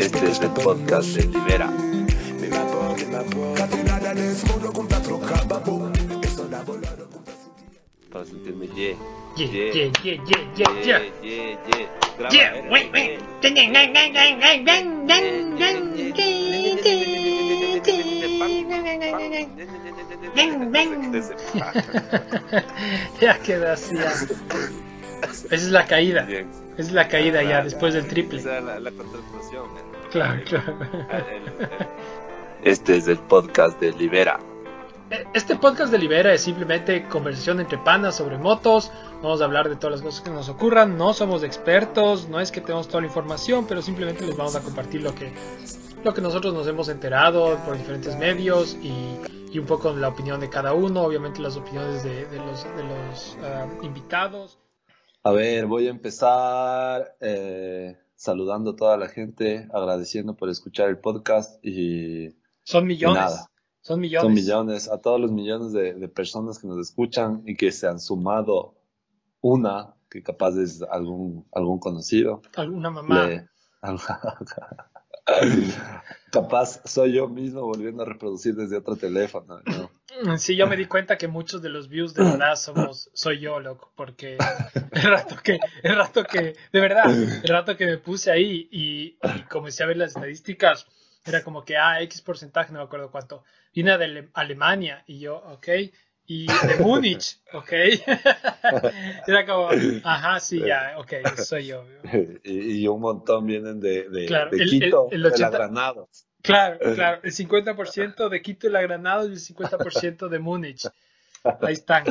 Este es el podcast de Libera. Para sentirme yeah. Yeah, Yeah. yeah, yeah, yeah, yeah, yeah. yeah, yeah. Ding, ding. Ya quedó así. ya. Esa es la caída. Bien. Esa es la caída ya después del triple. Esa es la, la eh. Claro, claro. El- el- Este es el podcast de Libera. Este podcast de Libera es simplemente conversación entre panas sobre motos. Vamos a hablar de todas las cosas que nos ocurran. No somos expertos, no es que tenemos toda la información, pero simplemente les vamos a compartir lo que, lo que nosotros nos hemos enterado por diferentes medios y, y un poco la opinión de cada uno. Obviamente las opiniones de, de los, de los ah, invitados. A ver, voy a empezar eh, saludando a toda la gente, agradeciendo por escuchar el podcast y Son millones. nada. Son millones. son millones, a todos los millones de, de personas que nos escuchan y que se han sumado una, que capaz es algún, algún conocido. Alguna mamá. Le- capaz soy yo mismo volviendo a reproducir desde otro teléfono. ¿no? Sí, yo me di cuenta que muchos de los views de verdad somos, soy yo, loco, porque el rato que, el rato que, de verdad, el rato que me puse ahí y, comencé a ver las estadísticas, era como que, ah, X porcentaje, no me acuerdo cuánto, viene de Ale- Alemania y yo, ok, y de Múnich, ok, era como, ajá, sí, ya, ok, soy yo. Y, y un montón vienen de, de, Claro, de el- Quito, el- el de la 80 Granada. Claro, claro, el 50% de Quito y la Granada y el 50% de Múnich. Ahí están.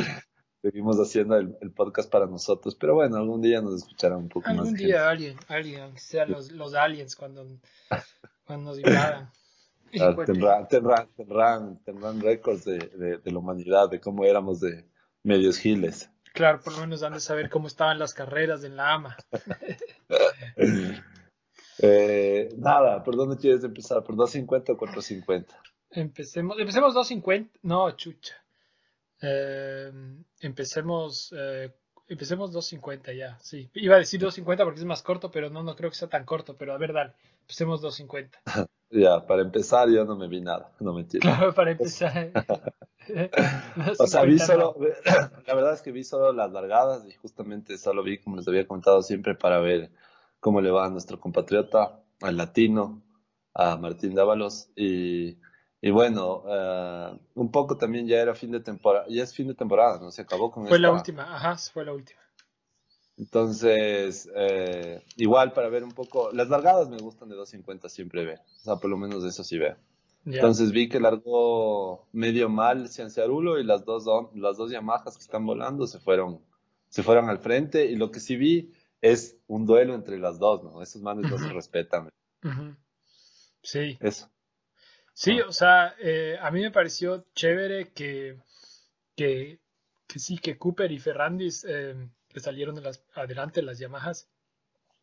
Seguimos haciendo el, el podcast para nosotros, pero bueno, algún día nos escuchará un poco más. Algún gente. día alguien, alguien, aunque sean los, los aliens cuando, cuando nos invadan. Ah, tendrán, tendrán, tendrán, tendrán récords de, de, de la humanidad, de cómo éramos de medios giles. claro, por lo menos han de saber cómo estaban las carreras en la AMA. Eh, nada, ¿por dónde quieres empezar? ¿Por 250 o 450? Empecemos, empecemos 250, no, chucha. Eh, empecemos, eh, empecemos 250 ya, sí. Iba a decir 250 porque es más corto, pero no, no creo que sea tan corto, pero a ver, dale, empecemos 250. Ya, para empezar yo no me vi nada, no mentira. Claro, para empezar. O sea, vi 250 solo, la verdad es que vi solo las largadas y justamente solo vi, como les había comentado siempre, para ver cómo le va a nuestro compatriota, al latino, a Martín Dávalos. Y, y bueno, eh, un poco también ya era fin de temporada, ya es fin de temporada, ¿no? Se acabó con Fue la última, ajá, fue la última. Entonces, eh, igual para ver un poco, las largadas me gustan de 250 siempre ver, o sea, por lo menos de eso sí veo. Ya. Entonces vi que largó medio mal Cianciarulo y las dos, las dos Yamahas que están volando se fueron, se fueron al frente y lo que sí vi es un duelo entre las dos, ¿no? Esos manes no se respetan. Sí, eso. sí, Ah. o sea, eh, a mí me pareció chévere que, que, que sí, que Cooper y Ferrandis, eh, que salieron adelante las Yamahas,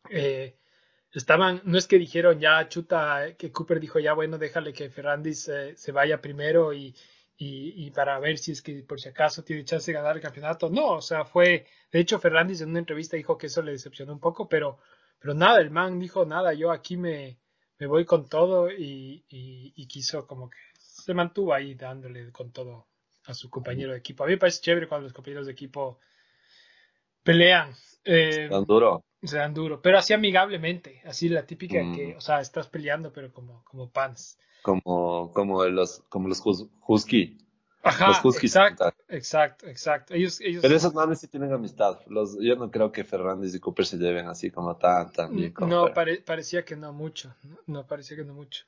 eh, estaban, no es que dijeron ya, chuta, que Cooper dijo ya, bueno, déjale que Ferrandis eh, se vaya primero y, y, y para ver si es que por si acaso tiene chance de ganar el campeonato. No, o sea, fue, de hecho, Ferrandis en una entrevista dijo que eso le decepcionó un poco, pero, pero nada, el man dijo nada, yo aquí me, me voy con todo y, y, y quiso como que se mantuvo ahí dándole con todo a su compañero de equipo. A mí me parece chévere cuando los compañeros de equipo pelean. Eh, Tan duro. se dan duro, pero así amigablemente, así la típica Mm. que, o sea, estás peleando, pero como, como pants. Como, como los, como los hus- Husky. Ajá, Los exacto, exacto, exacto. Ellos, ellos, Pero esos manes sí tienen amistad. Los, yo no creo que Fernández y Cooper se lleven así como tan, tan bien. como no, pare- parecía que no mucho, no, parecía que no mucho.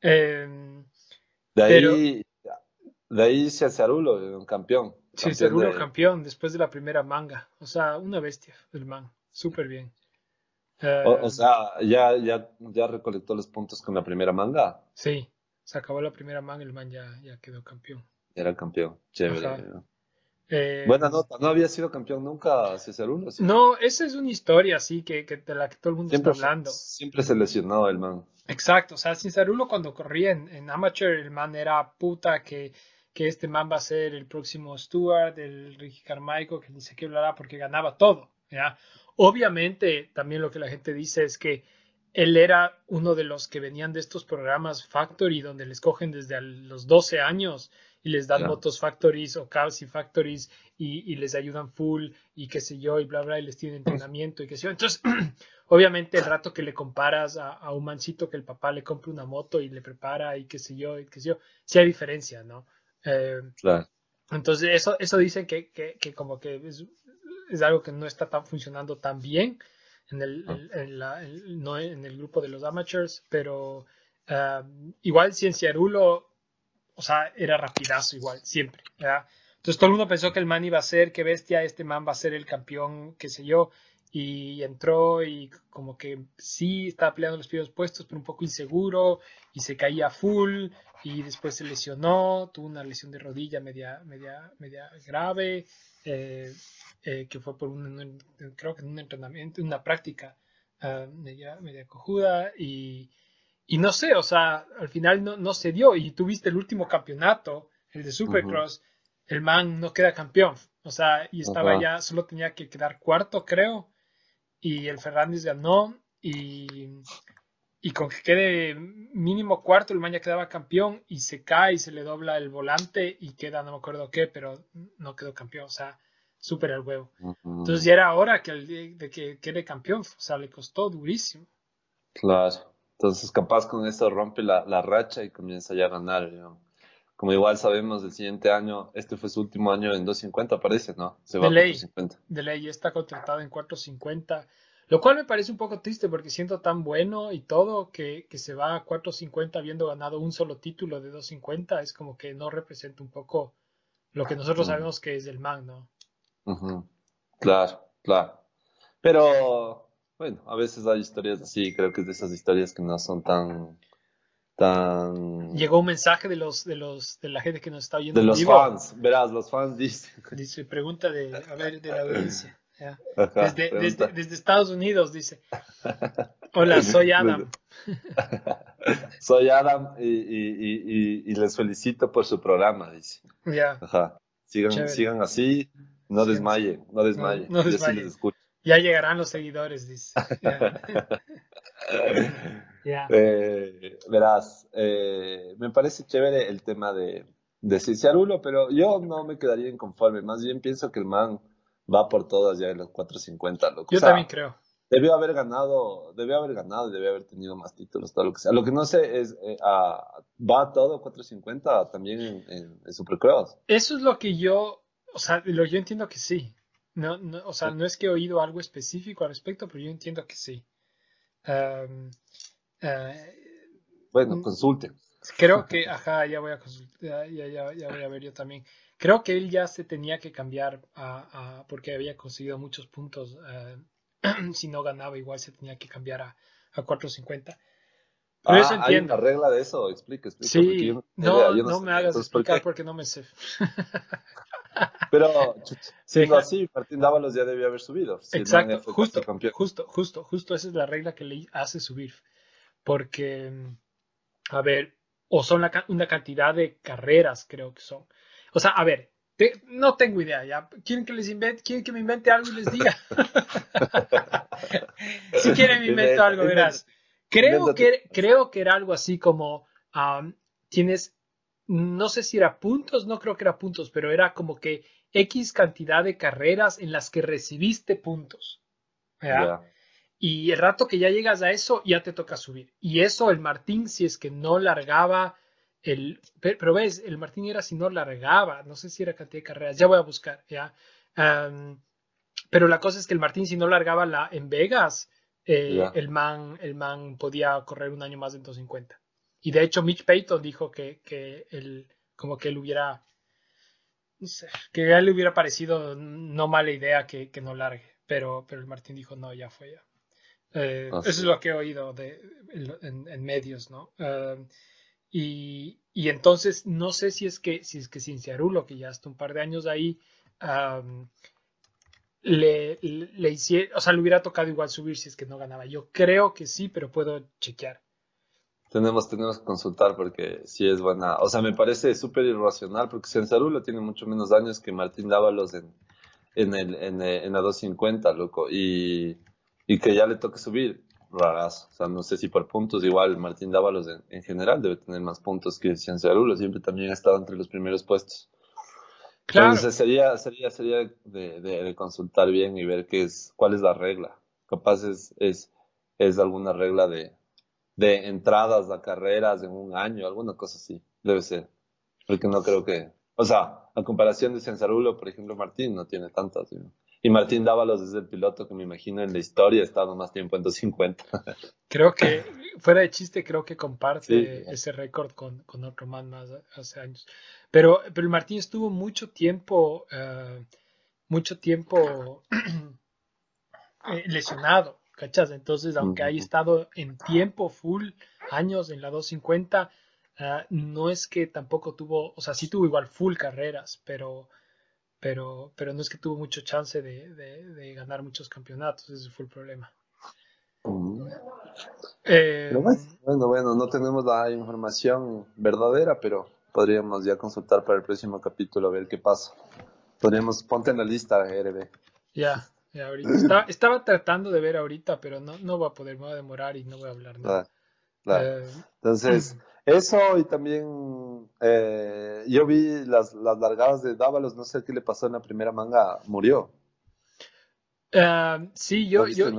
Eh, De pero- ahí, de ahí Cianciarulo, un campeón. sí, de- campeón después de la primera manga, o sea, una bestia el man, súper bien. Eh, O, o sea, ya, ya, ya recolectó los puntos con la primera manga. sí, se acabó la primera manga, el man ya, ya quedó campeón. Era campeón. Chévere. Eh, Buena nota. No había sido campeón nunca Cianciarulo. ¿sí? No, esa es una historia así que, que de la que todo el mundo Siempre, está hablando. siempre se lesionó el man. Exacto, o sea, Cinzarulo cuando corría en, en amateur, el man era puta que, que este man va a ser el próximo Stuart, el Ricky Carmichael, que ni sé qué hablará porque ganaba todo. ¿ya? Obviamente, también lo que la gente dice es que él era uno de los que venían de estos programas Factory, donde les cogen desde los 12 años y les dan motos Factories o Cars y Factories y, les ayudan full y qué sé yo y bla bla y les tienen entrenamiento y qué sé yo. Entonces, obviamente el rato que le comparas a, un mancito que el papá le compra una moto y le prepara y qué sé yo y qué sé yo, sí hay diferencia, ¿no? Eh, claro. Entonces, eso, eso dicen que, que, que como que es, es, algo que no está tan funcionando tan bien en el, ah. no en el grupo de los amateurs, pero uh, igual Cienciarulo, o sea, era rapidazo igual, siempre, Entonces todo el mundo pensó que el man iba a ser, que bestia, este man va a ser el campeón, qué sé yo, y entró y como que sí estaba peleando los primeros puestos, pero un poco inseguro y se caía full y después se lesionó, tuvo una lesión de rodilla media, media, media grave, eh, eh, que fue por un, creo que en un entrenamiento, una práctica uh, media, media cojuda y, y, no sé, o sea, al final no, no se dio y tuviste el último campeonato, el de Supercross, el man no queda campeón, o sea, y estaba ya, solo tenía que quedar cuarto, creo, y el Fernández ganó y, y con que quede mínimo cuarto el man ya quedaba campeón y se cae y se le dobla el volante y queda no me acuerdo qué, pero no quedó campeón, o sea, súper al huevo. Entonces ya era hora que el, de que quede campeón, o sea, le costó durísimo. Claro, entonces capaz con eso rompe la, la racha y comienza ya a ganar. Como igual sabemos, el siguiente año, este fue su último año en 250, parece, ¿no? Se va de ley, 450. De ley, está contratado en 450. Lo cual me parece un poco triste porque siento tan bueno y todo que, que se va a 450 habiendo ganado un solo título de 250. Es como que no representa un poco lo que nosotros sabemos que es el man, ¿no? Claro, claro. Pero bueno, a veces hay historias así, creo que es de esas historias que no son tan tan llegó un mensaje de los de los de la gente que nos está oyendo de los fans verás los fans dicen. Dice pregunta de a ver de la audiencia desde, Estados Unidos dice. Hola soy Adam. Soy Adam y, les felicito por su programa dice. Ya. Sigan sigan así no desmaye no desmaye no, ya llegarán los seguidores dice Eh, verás, eh, me parece chévere el tema de, de Ciciarulo, pero yo no me quedaría inconforme. Más bien pienso que el man va por todas ya en los 450. yo también creo. Debió haber ganado, debió haber ganado y debió haber tenido más títulos, todo lo que sea. Lo que no sé es, eh, ¿va todo 450 también en, en, Supercross? Eso es lo que yo, o sea, lo, yo entiendo que sí. No, o sea, no es que he oído algo específico al respecto, pero yo entiendo que sí. Eh, bueno, mm, consulte. Creo que, ajá, ya voy a consultar, ya, ya, ya, voy a ver yo también. Creo que él ya se tenía que cambiar a, porque había conseguido muchos puntos. Eh, si no ganaba, igual se tenía que cambiar a, a 450. Pero eso entiendo. ¿Hay una regla de eso? Explica, explica. Sí, no, no, me hagas explicar porque no me sé. Pero no así, Martín Dávalos ya debía haber subido. Exacto, justo, justo, justo, justo, esa es la regla que le hace subir porque, a ver, o son una cantidad de carreras, creo que son. O sea, a ver, no tengo idea, ¿ya? ¿Quieren que les invente, quieren que me invente algo y les diga? si quieren me invento algo, verás. Creo que, creo que era algo así como, tienes, no sé si era puntos, no creo que era puntos, pero era como que X cantidad de carreras en las que recibiste puntos. ¿ya? Y el rato que ya llegas a eso, ya te toca subir. Y eso el Martín, si es que no largaba el... Pero ves, el Martín era si no largaba, no sé si era cantidad de carreras, ya voy a buscar, ¿ya? pero la cosa es que el Martín, si no largaba la, en Vegas, eh, el, man, el man podía correr un año más de 250. Y de hecho, Mitch Payton dijo que, que él, como que él hubiera, no sé, que a él le hubiera parecido no mala idea que, que no largue. Pero, pero el Martín dijo, no, ya fue ya. Eh, eso es lo que he oído de, en, medios, ¿no? Eh, y, y, entonces no sé si es que si es que Cinciarulo, que ya está un par de años ahí, le, le, hiciera, o sea, le hubiera tocado igual subir si es que no ganaba. Yo creo que sí, pero puedo chequear. tenemos, tenemos que consultar porque sí es buena. O sea, me parece súper irracional porque Censarulo tiene mucho menos años que Martín Dávalos en, en, el, en, en la 250, loco. Y, y que ya le toque subir, raras. O sea, no sé si por puntos, igual Martín Dávalos en, en general debe tener más puntos que Censarulo. Siempre también ha estado entre los primeros puestos. Claro. Entonces sería, sería, sería de, de, consultar bien y ver qué es, cuál es la regla. Capaz es, es, es alguna regla de, de entradas a carreras en un año, alguna cosa así. Debe ser. Porque no creo que. O sea, a comparación de Censarulo, por ejemplo, Martín no tiene tantas. Y Martín Dávalos es el piloto que me imagino en la historia ha estado más tiempo en 250. Creo que, fuera de chiste, creo que comparte ese récord con, con, otro man más hace años. Pero, pero Martín estuvo mucho tiempo, uh, mucho tiempo eh, lesionado. ¿cachas? Entonces, aunque haya estado en tiempo full, años en la 250, ah, no es que tampoco tuvo, o sea, sí tuvo igual full carreras, pero, pero, pero no es que tuvo mucho chance de, de, ganar muchos campeonatos, ese fue el problema. Eh, bueno, bueno, no tenemos la información verdadera, pero podríamos ya consultar para el próximo capítulo a ver qué pasa. Podríamos, ponte en la lista, RB. Ya. Estaba, estaba, tratando de ver ahorita, pero no, no voy a poder, me voy a demorar y no voy a hablar nada. Eh, Entonces, eso y también eh, yo vi las, las largadas de Dávalos, no sé qué le pasó en la primera manga, murió. Uh, sí, yo, yo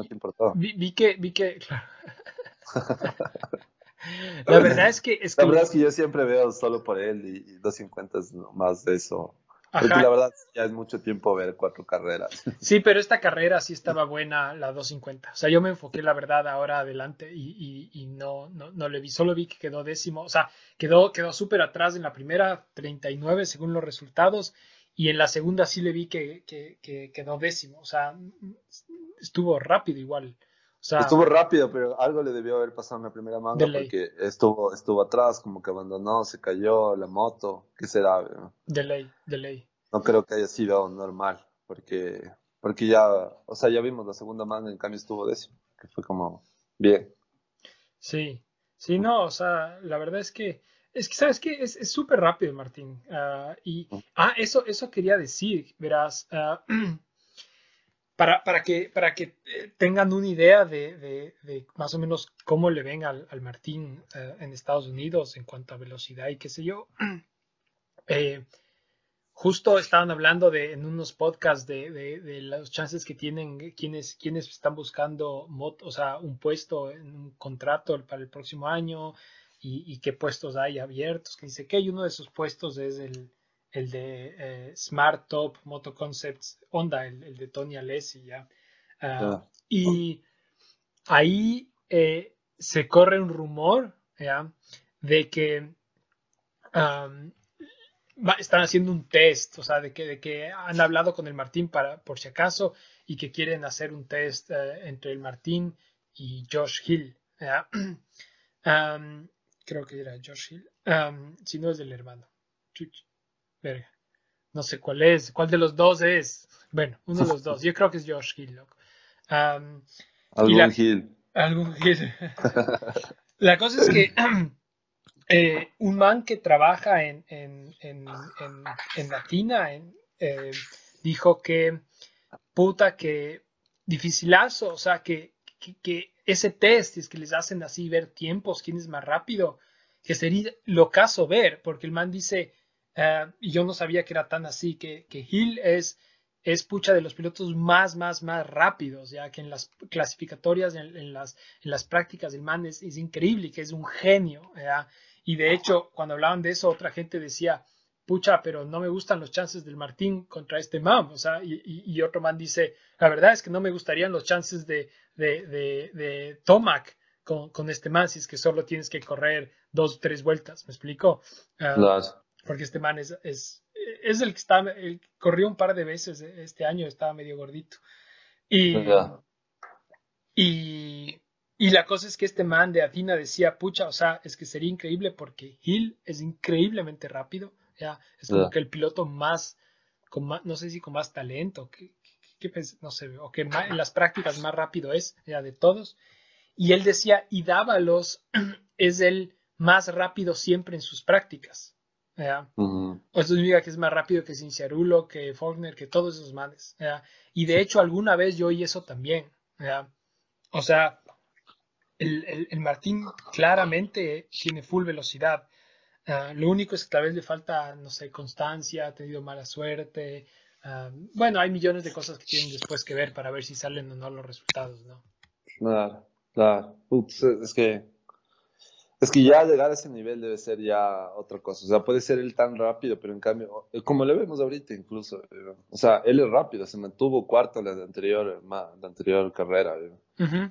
vi, vi, que, vi que, la verdad es que, es La verdad es que yo siempre veo solo por él y, y 250 es más de eso. Porque la verdad ya es mucho tiempo ver cuatro carreras. Sí, pero esta carrera sí estaba buena, la 250. O sea, yo me enfoqué, la verdad, ahora adelante y, y, no, no, no, le vi. Solo vi que quedó décimo. O sea, quedó, quedó súper atrás en la primera, 39 según los resultados. Y en la segunda sí le vi que, que, que quedó décimo. O sea, estuvo rápido igual. Sea, estuvo rápido, pero algo le debió haber pasado en la primera manga porque estuvo, estuvo atrás, como que abandonó, se cayó la moto, ¿qué será? De ley, de ley. No creo que haya sido normal, porque, porque ya, o sea, ya vimos la segunda manga, en cambio estuvo décimo, que fue como bien. Sí, sí, no, o sea, la verdad es que, es que, ¿sabes qué? Es súper rápido, Martín. Uh, y, ah, eso, eso quería decir, verás. Uh, para, para, que, para que eh, tengan una idea de, de, más o menos cómo le ven al, al Martín eh, en Estados Unidos en cuanto a velocidad y qué sé yo. Eh, justo estaban hablando de, en unos podcasts de, de, los chances que tienen quienes, quienes están buscando o sea, un puesto un contrato para el próximo año y, y qué puestos hay abiertos. Que dice que hay uno de esos puestos es el, el de eh, Smart Top Moto Concepts Honda, el, de Tony Alessi, ¿ya? Ah, y ahí eh, se corre un rumor, ¿ya? De que están haciendo un test, o sea, de que, de que han hablado con el Martín para, por si acaso, y que quieren hacer un test eh, entre el Martín y Josh Hill, ¿ya? creo que era Josh Hill, si no es del hermano. No sé cuál es, cuál de los dos es. Bueno, uno de los dos. Yo creo que es Josh Hill, algún Hill. Algún Hill. la cosa es que eh, un man que trabaja en, en, en, en Latina eh, dijo que puta que dificilazo, o sea, que, que, ese test es que les hacen así ver tiempos, quién es más rápido, que sería lo caso ver, porque el man dice, eh, y yo no sabía que era tan así, que, que Hill es, es pucha de los pilotos más, más, más rápidos, ya que en las clasificatorias, en, las, en las prácticas, el man es, increíble, que es un genio. Y de hecho, cuando hablaban de eso, otra gente decía, pucha, pero no me gustan los chances del Martín contra este man. O sea, y, y, otro man dice, la verdad es que no me gustarían los chances de, de, de, de Tomac con, con, este man, si es que solo tienes que correr dos o tres vueltas. ¿Me explico? Uh, porque este man es, es, es el que está, el, corrió un par de veces este año, estaba medio gordito. Y, y, y, la cosa es que este man de Athena decía, pucha, o sea, es que sería increíble porque Hill es increíblemente rápido, ya, es como que el piloto más, con más, no sé si con más talento, que, que, no sé, o que en las prácticas más rápido es, ya, de todos. Y él decía, y Dávalos es el más rápido siempre en sus prácticas. O Esto significa que es más rápido que Cinciarulo, que Faulkner, que todos esos manes. Y de hecho, alguna vez yo oí eso también. O sea, el, el, Martín claramente tiene full velocidad. Lo único es que tal vez le falta, no sé, constancia, ha tenido mala suerte. Bueno, hay millones de cosas que tienen después que ver para ver si salen o no los resultados, ¿no? Claro, claro. es que es que ya llegar a ese nivel debe ser ya otra cosa. O sea, puede ser él tan rápido, pero en cambio, como le vemos ahorita incluso, o sea, él es rápido, se mantuvo cuarto en la anterior, la anterior carrera,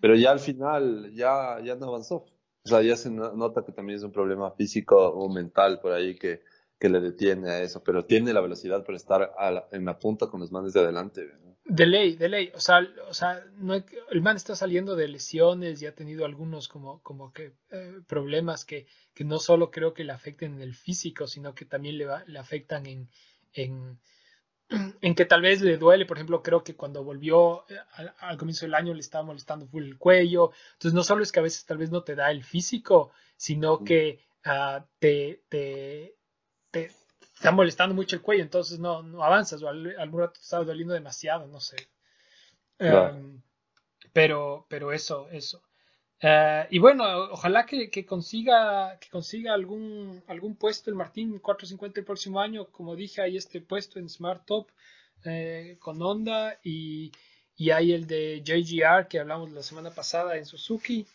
pero ya al final ya, ya no avanzó. O sea, ya se nota que también es un problema físico o mental por ahí que, que le detiene a eso, pero tiene la velocidad para estar en la punta con los manes de adelante. De ley, de ley. O sea, o sea no el man está saliendo de lesiones y ha tenido algunos como, como que eh, problemas que, que, no solo creo que le afecten en el físico, sino que también le, le afectan en, en, en, que tal vez le duele. Por ejemplo, creo que cuando volvió eh, al, comienzo del año le estaba molestando full el cuello. Entonces, no solo es que a veces tal vez no te da el físico, sino que uh, te, te, te está molestando mucho el cuello, entonces no, no avanzas o al, algún rato te está doliendo demasiado, no sé. Em, pero, pero eso, eso. Eh, y bueno, ojalá que, que, consiga, que consiga algún, algún puesto el Martín 450 el próximo año. Como dije, hay este puesto en Smart Top eh, con Honda y, y, hay el de JGR que hablamos la semana pasada en Suzuki.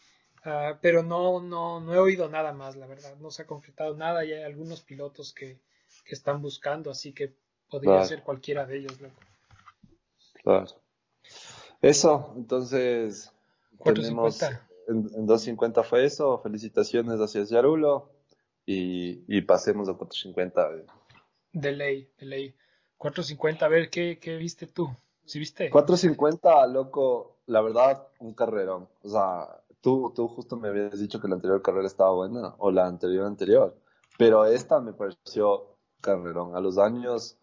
Eh, pero no, no, no he oído nada más, la verdad. No se ha concretado nada y hay algunos pilotos que, que están buscando, así que podría ser cualquiera de ellos, Claro. Eso, entonces 450. en, en 250 fue eso, felicitaciones hacia Yarulo y, y pasemos a 450. De ley, de ley. 450, a ver, ¿qué, qué viste tú? ¿Sí viste? 450, loco, la verdad, un carrerón. O sea, tú, tú justo me habías dicho que la anterior carrera estaba buena, o la anterior anterior, pero esta me pareció carrerón. A los años,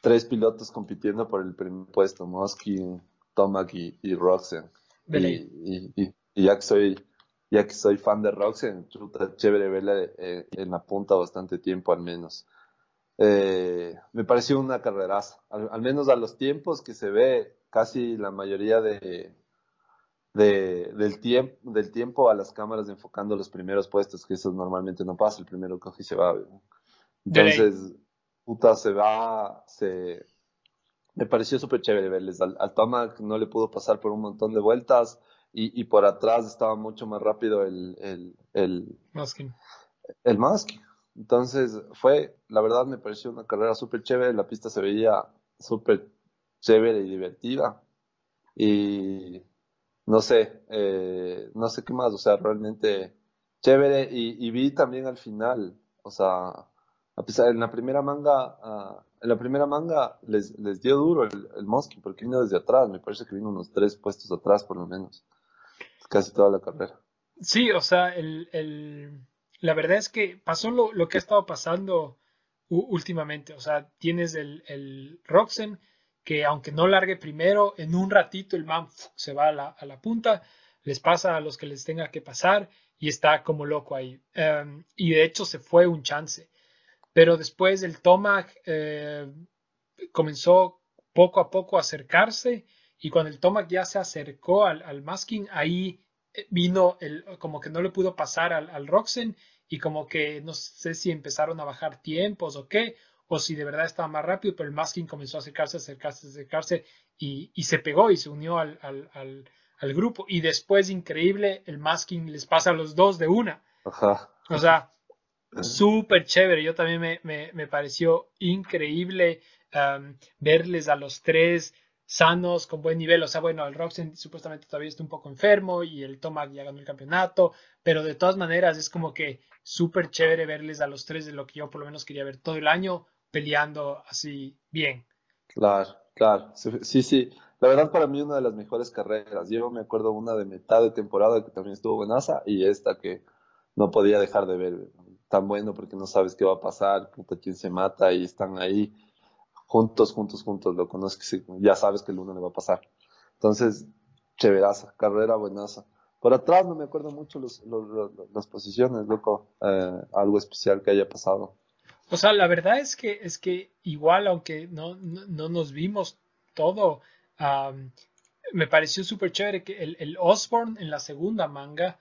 tres pilotos compitiendo por el primer puesto, Mosky, Tomac y, y Roxen. Y, y, ya que soy ya que soy fan de Roxen, chévere verla eh, en la punta bastante tiempo al menos. Eh, me pareció una carreraza, al, menos a los tiempos que se ve casi la mayoría de, de, del, tiempo del tiempo a las cámaras enfocando los primeros puestos, que eso normalmente no pasa, el primero coge y se va. Entonces, puta, se va, se... Me pareció súper chévere verles. Al, al Tomac no le pudo pasar por un montón de vueltas y, y por atrás estaba mucho más rápido el... El, el Masking. El Masking. Entonces, fue, la verdad me pareció una carrera súper chévere. La pista se veía súper chévere y divertida. Y no sé, eh, no sé qué más, o sea, realmente chévere. Y, y vi también al final, o sea, a pesar, en la primera manga, uh, en la primera manga les, dio duro el, el Mosky porque vino desde atrás, me parece que vino unos tres puestos atrás por lo menos, casi toda la carrera. Sí, o sea, el, la verdad es que pasó lo, que ha estado pasando últimamente, o sea, tienes el, el Roxen que aunque no largue primero, en un ratito el man se va a la, punta, les pasa a los que les tenga que pasar y está como loco ahí. Um, y de hecho se fue un chance. Pero después el Tomac eh, comenzó poco a poco a acercarse y cuando el Tomac ya se acercó al, al Masking, ahí eh, vino el, como que no le pudo pasar al, al Roxen y como que no sé si empezaron a bajar tiempos o qué, o si de verdad estaba más rápido, pero el Masking comenzó a acercarse, acercarse, acercarse y, y se pegó y se unió al, al, al, al, grupo. Y después, increíble, el Masking les pasa a los dos de una. Ajá. O sea, súper chévere. Yo también me, me, me pareció increíble um, verles a los tres sanos, con buen nivel. O sea, bueno, el Roxen supuestamente todavía está un poco enfermo y el Tomac ya ganó el campeonato, pero de todas maneras es como que súper chévere verles a los tres de lo que yo por lo menos quería ver todo el año peleando así bien. Claro, claro. Sí, sí. La verdad para mí una de las mejores carreras. Yo me acuerdo una de mitad de temporada que también estuvo buenaza y esta que no podía dejar de ver tan bueno porque no sabes qué va a pasar, puta, quién se mata y están ahí juntos, juntos, juntos, lo conoces, ya sabes que el uno le va a pasar. Entonces, chéveraza, carrera buenaza. Por atrás no me acuerdo mucho los, las posiciones, loco. Eh, algo especial que haya pasado. O sea, la verdad es que, es que igual, aunque no, no, nos vimos todo, me pareció súper chévere que el Osborne en la segunda manga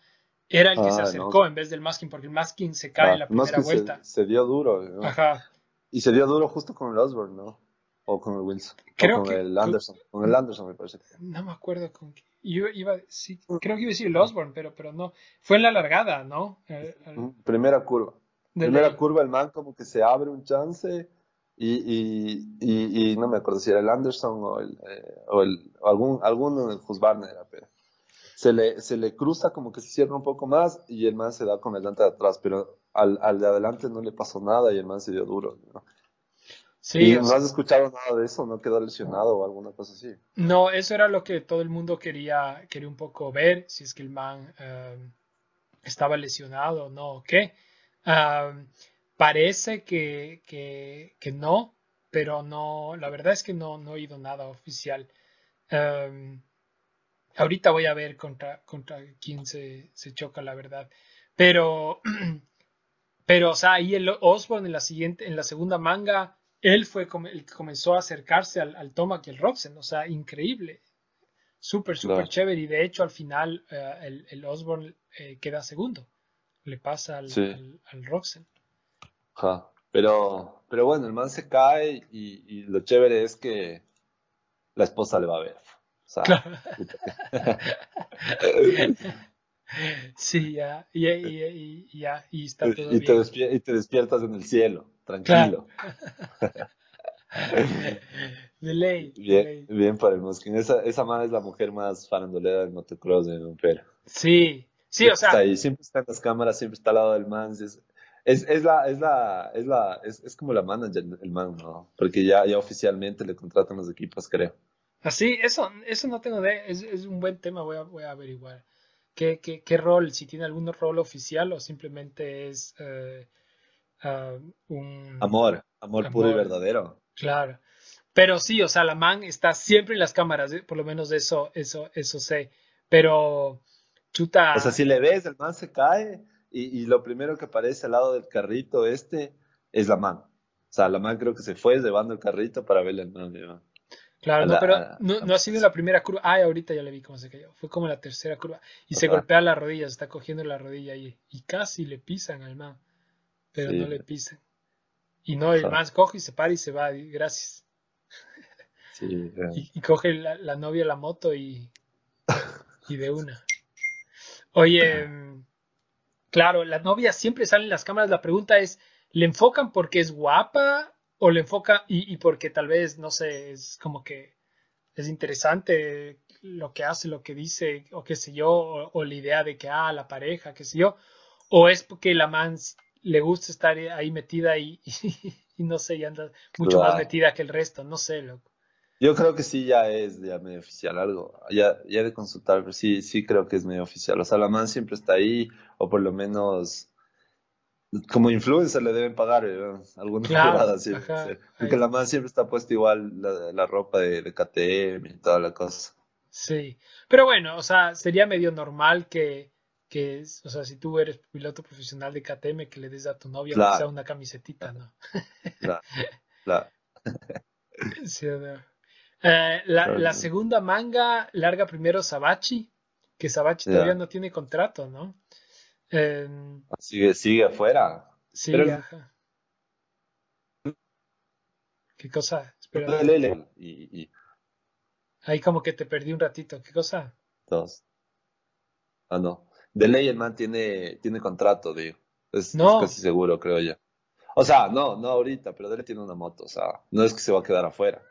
era el que se ah, acercó en vez del Masking, porque el Masking se cae en la primera vuelta. Se, dio duro. Ajá. Y se dio duro justo con el Osborne, ¿no? O con el Wilson. Creo o con el Anderson. Con, el Anderson, me parece. No me acuerdo con qué. Yo iba, sí, creo que iba a decir el Osborne, pero, pero no. Fue en la largada, ¿no? Primera curva. Primera curva, el man como que se abre un chance y, y, y, no me acuerdo si era el Anderson o el, eh, o el algún, alguno del Husbarner era, pero se le, se le cruza como que se cierra un poco más y el man se da con el delante de atrás, pero al, al de adelante no le pasó nada y el man se dio duro. ¿no? Sí, no has escuchado nada de eso? ¿No quedó lesionado o alguna cosa así? No, eso era lo que todo el mundo quería, quería un poco ver, si es que el man eh, estaba lesionado o no, o qué. parece que, que, que, no, pero no, la verdad es que no, no he oído nada oficial. Ahorita voy a ver contra, contra quién se, se choca, la verdad. Pero, pero, o sea, ahí el Osborne en la siguiente, en la segunda manga él fue el que comenzó a acercarse al, al Tomac y el Roxen, o sea, increíble. Súper, súper chévere. Y de hecho, al final, eh, el, el, Osborne eh, queda segundo. Le pasa al, al, Roxen. Pero, pero bueno, el man se cae y, lo chévere es que la esposa le va a ver. Sea, sí, ya, y, y, ya, y está todo y Te y te despiertas en el cielo tranquilo. de ley. Bien, bien para el Mosquín. Esa, esa madre es la mujer más farandolera del motocross de Pero. Sí, sí, o sea. Está ahí, siempre está en las cámaras, siempre está al lado del man. Es, es, es la, es la, es la, es, es como la manager el man, ¿no? Porque ya, ya oficialmente le contratan los equipos, creo. Así, ah, eso, eso no tengo de, es, es un buen tema, voy a, voy a averiguar. ¿Qué, qué, ¿Qué rol? Si tiene algún rol oficial o simplemente es eh, un... Amor, amor, puro y verdadero. Claro. Pero sí, o sea, la man está siempre en las cámaras, ¿eh? por lo menos eso, eso, eso sé. Pero, chuta. O sea, si le ves, el man se cae y, lo primero que aparece al lado del carrito este es la man. O sea, la man creo que se fue llevando el carrito para verle el man. Claro, no, pero no, ha sido la primera curva. Ay, ahorita ya le vi cómo se cayó. Fue como la tercera curva. Y se golpea la rodilla, se está cogiendo la rodilla y, y casi le pisan al man pero no le pisen. Y no, el más coge y se para y se va, gracias. y, coge la, novia la moto y, y de una. Oye, claro, la novia siempre sale en las cámaras. La pregunta es, ¿le enfocan porque es guapa o le enfocan y, porque tal vez, no sé, es como que es interesante lo que hace, lo que dice, o qué sé yo, o, la idea de que, ah, la pareja, qué sé yo, o es porque la man le gusta estar ahí metida y, y, no sé, y anda mucho más metida que el resto, no sé, loco. Yo creo que sí ya es ya medio oficial algo, ya, ya de consultar, pero sí, sí creo que es medio oficial. O sea, la man siempre está ahí, o por lo menos como influencer le deben pagar ¿eh? algunas claro, porque la man siempre está puesta igual la, la ropa de, de, KTM y toda la cosa. Sí, pero bueno, o sea, sería medio normal que que o sea, si tú eres piloto profesional de KTM, que le des a tu novia sea una camisetita, ¿no? Claro, eh, la, segunda manga larga primero Sabachi, que Sabachi todavía no tiene contrato, ¿no? Em, sigue, sigue afuera. Sigue, ¿Qué cosa? Espera. Ahí como que te perdí un ratito. ¿Qué cosa? Dos. Ah, no. De ley el man tiene, tiene contrato, digo. Es, casi seguro, creo yo. O sea, no, no ahorita, pero Dele tiene una moto, o sea, no es que se va a quedar afuera.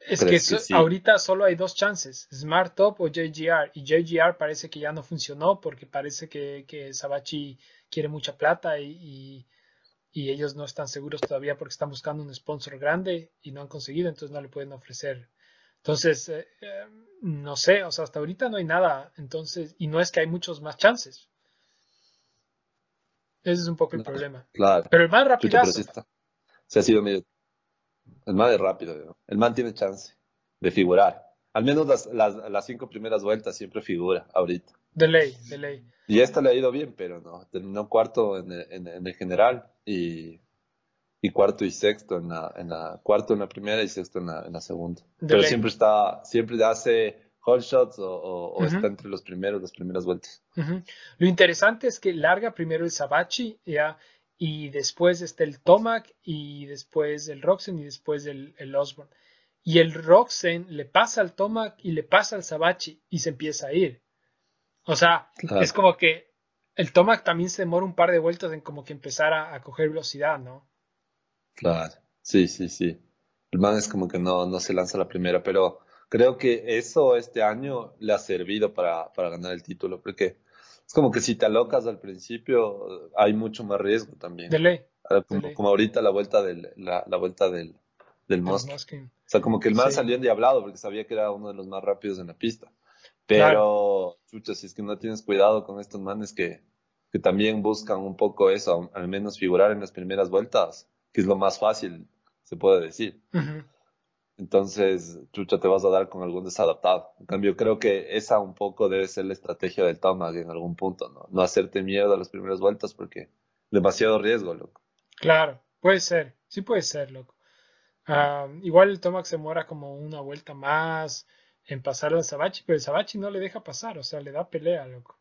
Es que, ahorita solo hay dos chances, Smart Top o JGR, y JGR parece que ya no funcionó porque parece que, que Sabachi quiere mucha plata y, y, ellos no están seguros todavía porque están buscando un sponsor grande y no han conseguido, entonces no le pueden ofrecer. Entonces, eh, eh, no sé, o sea, hasta ahorita no hay nada, entonces, y no es que hay muchos más chances. Ese es un poco el problema. Claro. Pero el más rápido. Se ha sido medio. El más es rápido, el man tiene chance de figurar. al menos las, las, las cinco primeras vueltas siempre figura ahorita. De ley, de ley. Y esta le ha ido bien, pero no, terminó cuarto en el, en, en el general y, y, cuarto y sexto en la, en la, cuarto en la primera y sexto en la, en la segunda. De pero ley. siempre está, siempre hace hole shots o, o, o Ujú. está entre los primeros, las primeras vueltas. Ujú. Lo interesante es que larga primero el Sabachi, ya, y después está el Tomac, y después el Roxen, y después el, el Osborne. Y el Roxen le pasa al Tomac y le pasa al Sabachi, y se empieza a ir. O sea, Claro. es como que el Tomac también se demora un par de vueltas en como que empezar a, a coger velocidad, ¿no? Claro, sí, sí, sí. El man es como que no, no se lanza la primera, pero creo que eso este año le ha servido para, para ganar el título, porque es como que si te alocas al principio hay mucho más riesgo también. De ley. Como, ley. como ahorita la vuelta del, la, la vuelta del, del. Moskin. O sea, como que el man Sí. salió endiablado porque sabía que era uno de los más rápidos en la pista. Pero, chucha, si es que no tienes cuidado con estos manes que, que también buscan un poco eso, al menos figurar en las primeras vueltas, que es lo más fácil, se puede decir. Ujú. Entonces, chucha, te vas a dar con algún desadaptado. En cambio, creo que esa un poco debe ser la estrategia del Tomag en algún punto, ¿no? No hacerte mierda a las primeras vueltas porque demasiado riesgo, loco. Claro, puede ser, sí puede ser, loco. Ah, igual el Tomac se demora como una vuelta más en pasar al Sabachi, pero el Sabachi no le deja pasar, o sea, le da pelea, loco.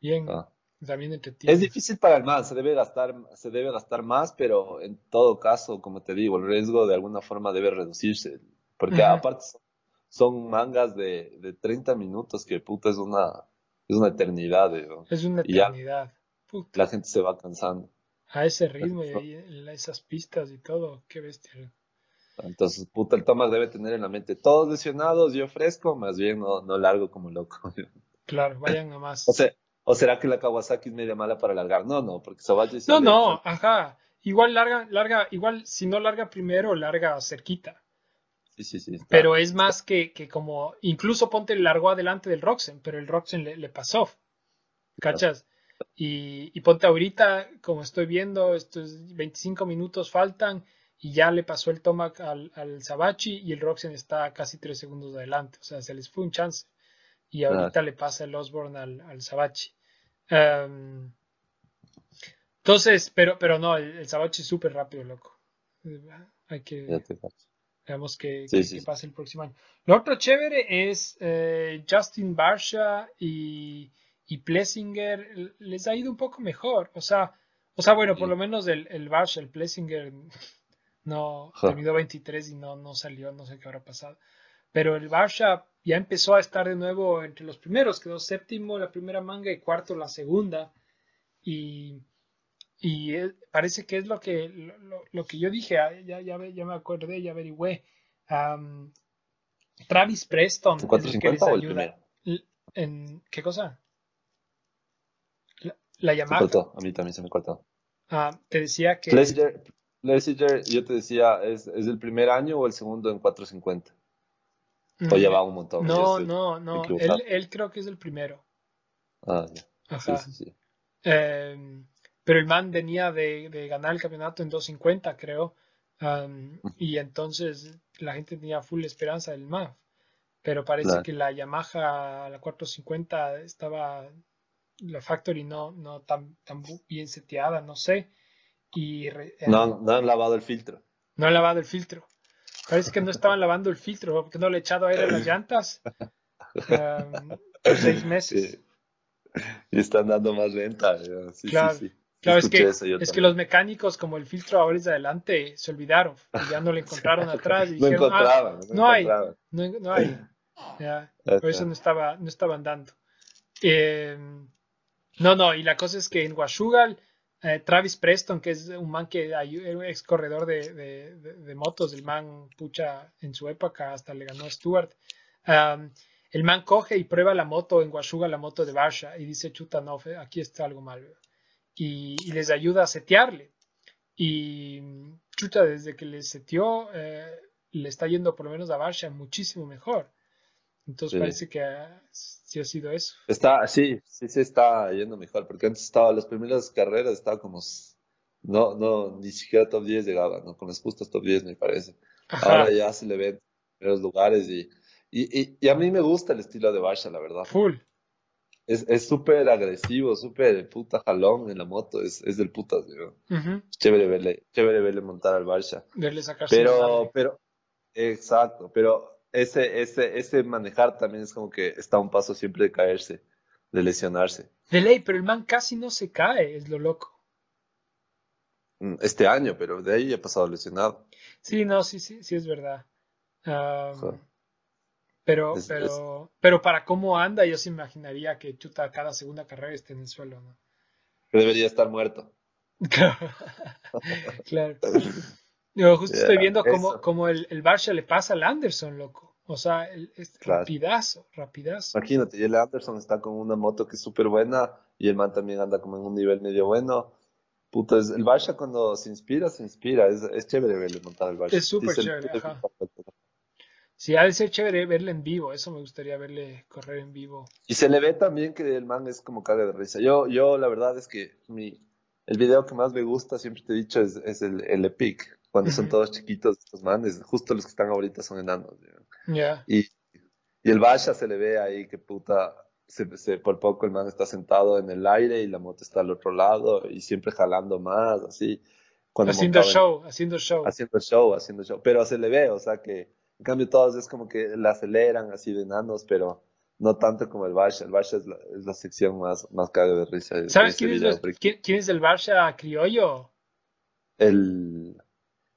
Bien, Ah. También entretiene. Es difícil para el man, se debe gastar, se debe gastar más, pero en todo caso, como te digo, el riesgo de alguna forma debe reducirse, porque Ujú. aparte son, son mangas de, de 30 minutos que puta es una, es una eternidad, ¿no? Es una eternidad. Puta, La gente se va cansando. a ese ritmo y Eso. ahí esas pistas y todo, qué bestia. Entonces, puta, el Thomas debe tener en la mente todos lesionados, yo fresco, más bien no, no largo como loco. Claro, vayan a más. O sea, ¿o será que la Kawasaki es media mala para largar? No, no, porque Sabachi No, no, ajá. Igual larga, larga, igual si no larga primero, larga cerquita. Sí, sí, sí. está. Pero es más que, que como, incluso ponte largo adelante del Roxen, pero el Roxen le, le pasó. ¿Cachas? Y, y ponte ahorita, como estoy viendo, estos 25 minutos faltan y ya le pasó el Tomac al, al Sabachi y el Roxen está casi 3 segundos adelante. O sea, se les fue un chance. Y ahorita le pasa el Osborne al, al Sabachi. Em, entonces, pero, pero no, el, el Sabachi es súper rápido, loco. Hay que. Veamos qué, Sí, el próximo año. Lo otro chévere es eh, Justin Barsha y, y Plessinger. Les ha ido un poco mejor. O sea, o sea bueno, por Sí. lo menos el, el Barsha, el Plessinger, no terminó 23 y no, no salió, no sé qué habrá pasado. Pero el Barsha ya empezó a estar de nuevo entre los primeros. Quedó séptimo la primera manga y cuarto la segunda. Y, y eh, parece que es lo que, lo, que yo dije, ah, ya, ya, ya me acordé, ya averigüé. Am, Travis Preston ¿En es el que les 450 o el ¿En qué cosa? La, la Se cortó, a mí también se me cortó. Ah, te decía que Plessinger, yo te decía, ¿es, ¿es el primer año o el segundo en 450? O ya va un montón. No, no, no. Él, él creo que es el primero. Ah, ya. Ajá. Sí, sí, sí. Em, pero el man venía de, de ganar el campeonato en 250, creo. Y entonces la gente tenía full esperanza del man. Pero parece Claro. que la Yamaha, la 450, estaba. La Factory no, no tan, tan bien seteada, no sé. Y re- No, no han lavado el filtro. no han lavado el filtro. Parece que no estaban lavando el filtro porque no le he echado aire a las llantas. Por seis meses. Sí. Y están dando más renta. ya. Sí, Claro. sí. Claro, es que, es que los mecánicos, como el filtro ahora es de adelante, se olvidaron y ya no le encontraron atrás y No dijeron, ah, encontraban. no hay. encontraban. no, no hay. Ya, por eso no estaba, no estaban dando. Eh, no, no, y la cosa es que en Washugal, eh, Travis Preston, que es un man que era un ex corredor de, de- de- de motos, el man pucha en su época hasta le ganó a Stewart. um, el man coge y prueba la moto en Washugal, la moto de Barsha, y dice, chuta, no, aquí está algo mal. veo". Y, y les ayuda a setearle. Y chuta, desde que le seteó, eh, le está yendo por lo menos a Barsha muchísimo mejor. Entonces Sí. parece que ah, sí ha sido eso. Está, sí, sí se está yendo mejor, porque antes estaba, las primeras carreras estaba como, no, no, ni siquiera top 10 llegaba, ¿no? Con las justas top 10 me parece. Ajá. Ahora ya se le ven en los lugares y, Y, y, a mí me gusta el estilo de Barsha, la verdad. Full. Es súper agresivo, súper puta jalón en la moto, es, es del putas, digo. Chévere verle, chévere verle montar al Barsha. Verle sacarse Pero, pero, exacto, pero ese, ese, ese manejar también es como que está a un paso siempre de caerse, de lesionarse. De ley, pero el man casi no se cae, es lo loco. Mm, este año, pero de ahí ha pasado lesionado. Sí, no, sí, sí, sí es verdad. pero, pero, pero para cómo anda, yo se imaginaría que chuta cada segunda carrera esté en el suelo, ¿no? debería estar muerto. claro. Yo justo estoy viendo cómo, el, el Barça le pasa al Anderson, loco. O sea, es rapidazo, rapidazo. Imagínate, y el Anderson está con una moto que es súper buena y el man también anda como en un nivel medio bueno. Puta, el Barça cuando se inspira, se inspira. Es, es chévere verle montar el Barça. Es súper chévere, ajá. Sí, ha de ser chévere verle en vivo. Eso me gustaría verle correr en vivo. Y se le ve también que el man es como caga de risa. Yo, yo la verdad es que mi, el video que más me gusta, siempre te he dicho, es, es el, el Epic. Cuando son todos chiquitos estos manes. Justo los que están ahorita son enanos. Y, y el Basha se le ve ahí que puta, se, por poco el man está sentado en el aire y la moto está al otro lado y siempre jalando más, así. haciendo show, haciendo show. Haciendo show, haciendo show. Pero se le ve, o sea que, en cambio todos es como que la aceleran así de enanos, pero no tanto como el Basha. El Basha es la, es la sección más, más caga de risa. ¿Sabes quién, es, ¿quién, es el Basha criollo? El...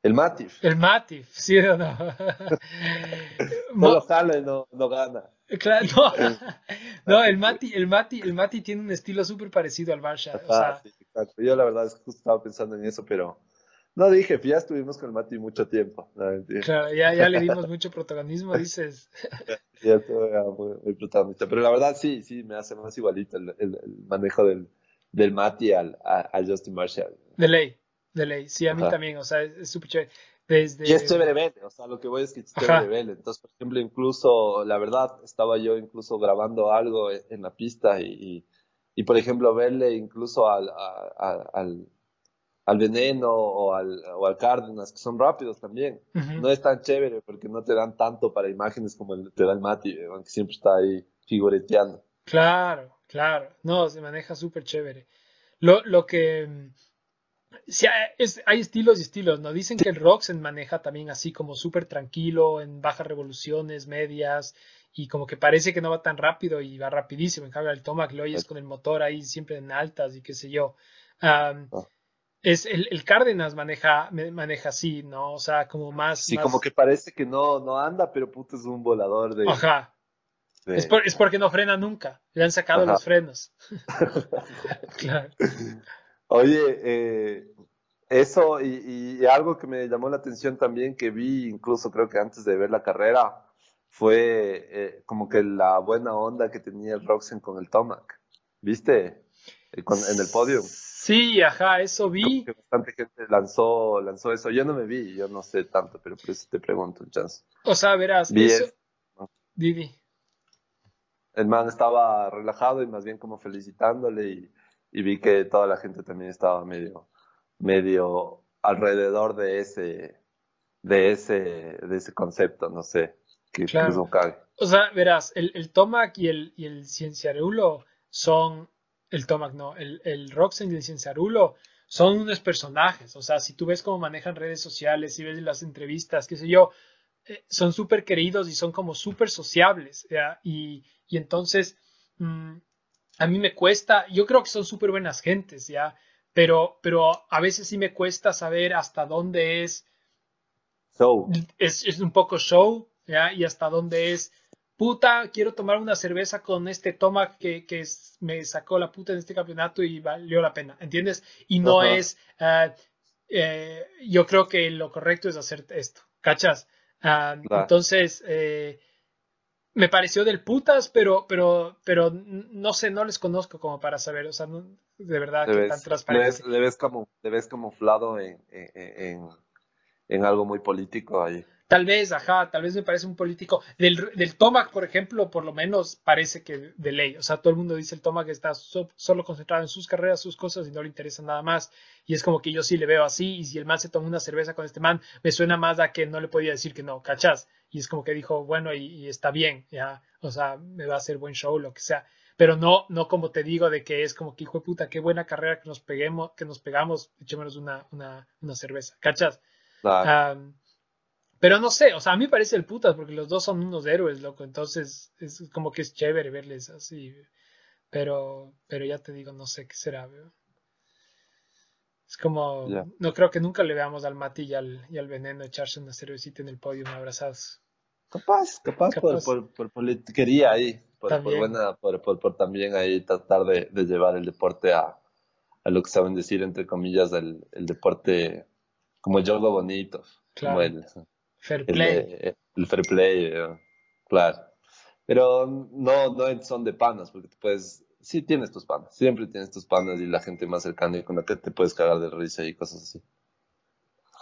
El Matif. El Matif, ¿sí o no? no lo y no, no gana. Claro, no. no, el Mati, el Mati, el Mati tiene un estilo súper parecido al Barça. o sea... sí, exacto. Yo la verdad es que justo estaba pensando en eso, pero no dije, ya estuvimos con el Mati mucho tiempo. claro, ya, ya le dimos mucho protagonismo, dices. ya estuve muy, muy, protagonista. Pero la verdad sí, sí, me hace más igualito el, el, manejo del, del Mati al, al Justin Marshall. De ley. De ley, sí, a mí también, o sea, es súper chévere. Desde... Y es chévere verle, o sea, lo que voy es que es chévere verle. Entonces, por ejemplo, incluso, la verdad, estaba yo incluso grabando algo en la pista y, y, por ejemplo, verle incluso al, al, al Veneno o al, o al Cárdenas, que son rápidos también. No es tan chévere porque no te dan tanto para imágenes como el, te da el Mati, aunque siempre está ahí figureteando. Claro, claro. No, se maneja súper chévere. Lo, lo que Sí, hay estilos y estilos, ¿no? Dicen que el Roxen maneja también así como súper tranquilo, en bajas revoluciones, medias, y como que parece que no va tan rápido y va rapidísimo. En cambio, el Tomac lo oyes con el motor ahí siempre en altas y qué sé yo. Ah. es el, el, Cárdenas maneja, maneja así, ¿no? O sea, como más. Sí, como que parece que no, no anda, pero puto es un volador de. Ajá. Es, es, porque no frena nunca. Le han sacado los frenos. claro. Oye, eh, eso y, algo que me llamó la atención también que vi, incluso creo que antes de ver la carrera, fue eh, como que la buena onda que tenía el Roxen con el Tomac. ¿Viste? Eh, en el podio. Sí, ajá, eso vi. que bastante gente lanzó, lanzó eso. Yo no me vi, yo no sé tanto, pero por eso te pregunto, chance. O sea, verás, vi eso... Vivi. El man estaba relajado y más bien como felicitándole y y vi que toda la gente también estaba medio, medio alrededor de ese, de ese, de ese concepto, no sé, que claro. O sea, verás, el, el Tomac y el, y el Cienciarulo son, el Tomac no, el, el Roxen y el Cienciarulo son unos personajes, o sea, si tú ves cómo manejan redes sociales, si ves las entrevistas, qué sé yo, eh, son súper queridos y son como súper sociables, Y, y entonces, mm, a mí me cuesta, yo creo que son súper buenas gentes, ¿ya? Pero, pero a veces sí me cuesta saber hasta dónde es show. Es, es un poco show, ¿ya? Y hasta dónde es puta, quiero tomar una cerveza con este toma que, que me sacó la puta en este campeonato y valió la pena, ¿entiendes? Y no es, uh, eh, yo creo que lo correcto es hacer esto, ¿cachas? Uh, Entonces, eh, me pareció del putas, pero, pero, pero no sé, no les conozco como para saber, o sea, de verdad que tan transparente. Le ves, como, camuflado en, en, en, algo muy político ahí. Tal vez, ajá, tal vez me parece un político. Del, del Tomac, por ejemplo, por lo menos parece que de ley. O sea, todo el mundo dice el Tomac está solo concentrado en sus carreras, sus cosas y no le interesa nada más. Y es como que yo sí le veo así. Y si el man se toma una cerveza con este man, me suena más a que no le podía decir que no, ¿cachás? Y es como que dijo, bueno, y, está bien, ya. O sea, me va a hacer buen show, lo que sea. Pero no, no como te digo, de que es como que hijo de puta, qué buena carrera que nos peguemos, que nos pegamos, echémonos una, una, una cerveza, ¿cachás? Pero no sé, o sea, a mí me parece el putas porque los dos son unos héroes, loco. Entonces es como que es chévere verles así. Pero, pero ya te digo, no sé qué será, veo. Es como, no creo que nunca le veamos al Mati y al, y al Veneno echarse una cervecita en el podio abrazados. Capaz, capaz, Por, por, por, politiquería ahí, por, buena, por, por, también ahí tratar de, de llevar el deporte a, a, lo que saben decir, entre comillas, el, el deporte como el juego bonito, claro. como el, Fair play. El, el fair play, eh, claro. Pero no, no son de panas, porque tú puedes, sí tienes tus panas, siempre tienes tus panas y la gente más cercana y con la que te puedes cagar de risa y cosas así.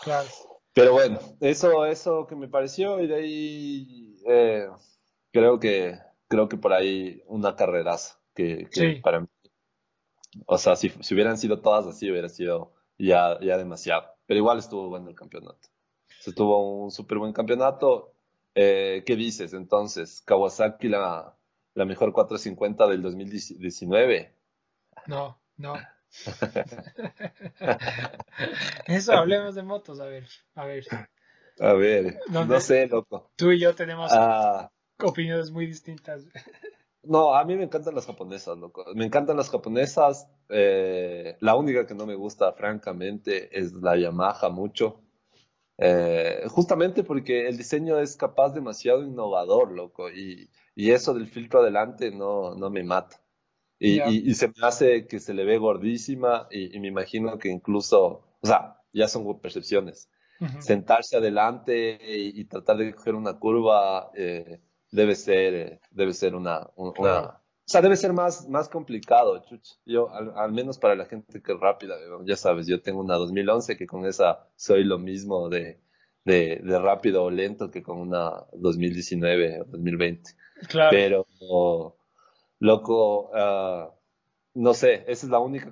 Claro. Pero bueno, eso, eso que me pareció y de ahí eh, creo que creo que por ahí una carreraza que, que para mí, o sea, si, si hubieran sido todas así hubiera sido ya, ya demasiado. Pero igual estuvo bueno el campeonato se tuvo un súper buen campeonato. Eh, ¿Qué dices entonces? Kawasaki la, la mejor 450 del 2019. No, no. Eso, hablemos de motos, a ver, a ver. A ver, no sé, loco. Tú y yo tenemos ah. opiniones muy distintas. No, a mí me encantan las japonesas, loco. Me encantan las japonesas. Eh, la única que no me gusta, francamente, es la Yamaha mucho. Eh, justamente porque el diseño es capaz demasiado innovador, loco, y, y eso del filtro adelante no, no me mata. Y, y, se me hace que se le ve gordísima y, me imagino que incluso, o sea, ya son percepciones. Sentarse adelante y, tratar de coger una curva eh, debe ser, eh, debe ser una, una o sea, debe ser más, más complicado, chuch. Yo, al, al, menos para la gente que es rápida, ya sabes, yo tengo una 2011 que con esa soy lo mismo de, de, de rápido o lento que con una 2019 o 2020. Claro. Pero, loco, uh, no sé, esa es la única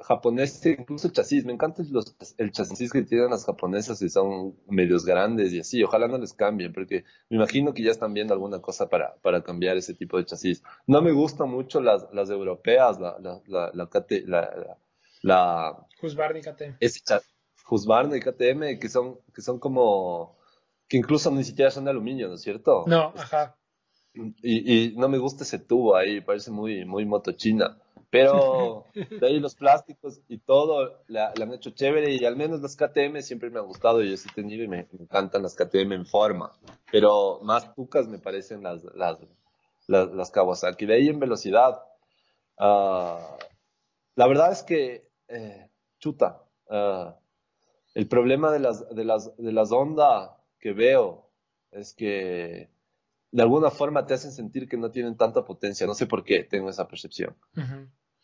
japonesa, incluso el chasis, me encanta los, el chasis que tienen las japonesas y son medios grandes y así, ojalá no les cambien, porque me imagino que ya están viendo alguna cosa para, para cambiar ese tipo de chasis. No me gustan mucho las, las europeas, la, la, la, la, la, la Husqvarna y KTM. Ese Husqvarna y KTM, que son, que son como, que incluso ni siquiera son de aluminio, ¿no es cierto? No, ajá. Y, y no me gusta ese tubo ahí, parece muy, muy motochina. Pero de ahí los plásticos y todo la, han hecho chévere y al menos las KTM siempre me han gustado y yo sí he tenido y me, encantan las KTM en forma. Pero más tucas me parecen las, las, las, las Kawasaki. De ahí en velocidad. Uh, la verdad es que, eh, chuta, uh, el problema de las, de las, de las ondas que veo es que de alguna forma te hacen sentir que no tienen tanta potencia. No sé por qué tengo esa percepción.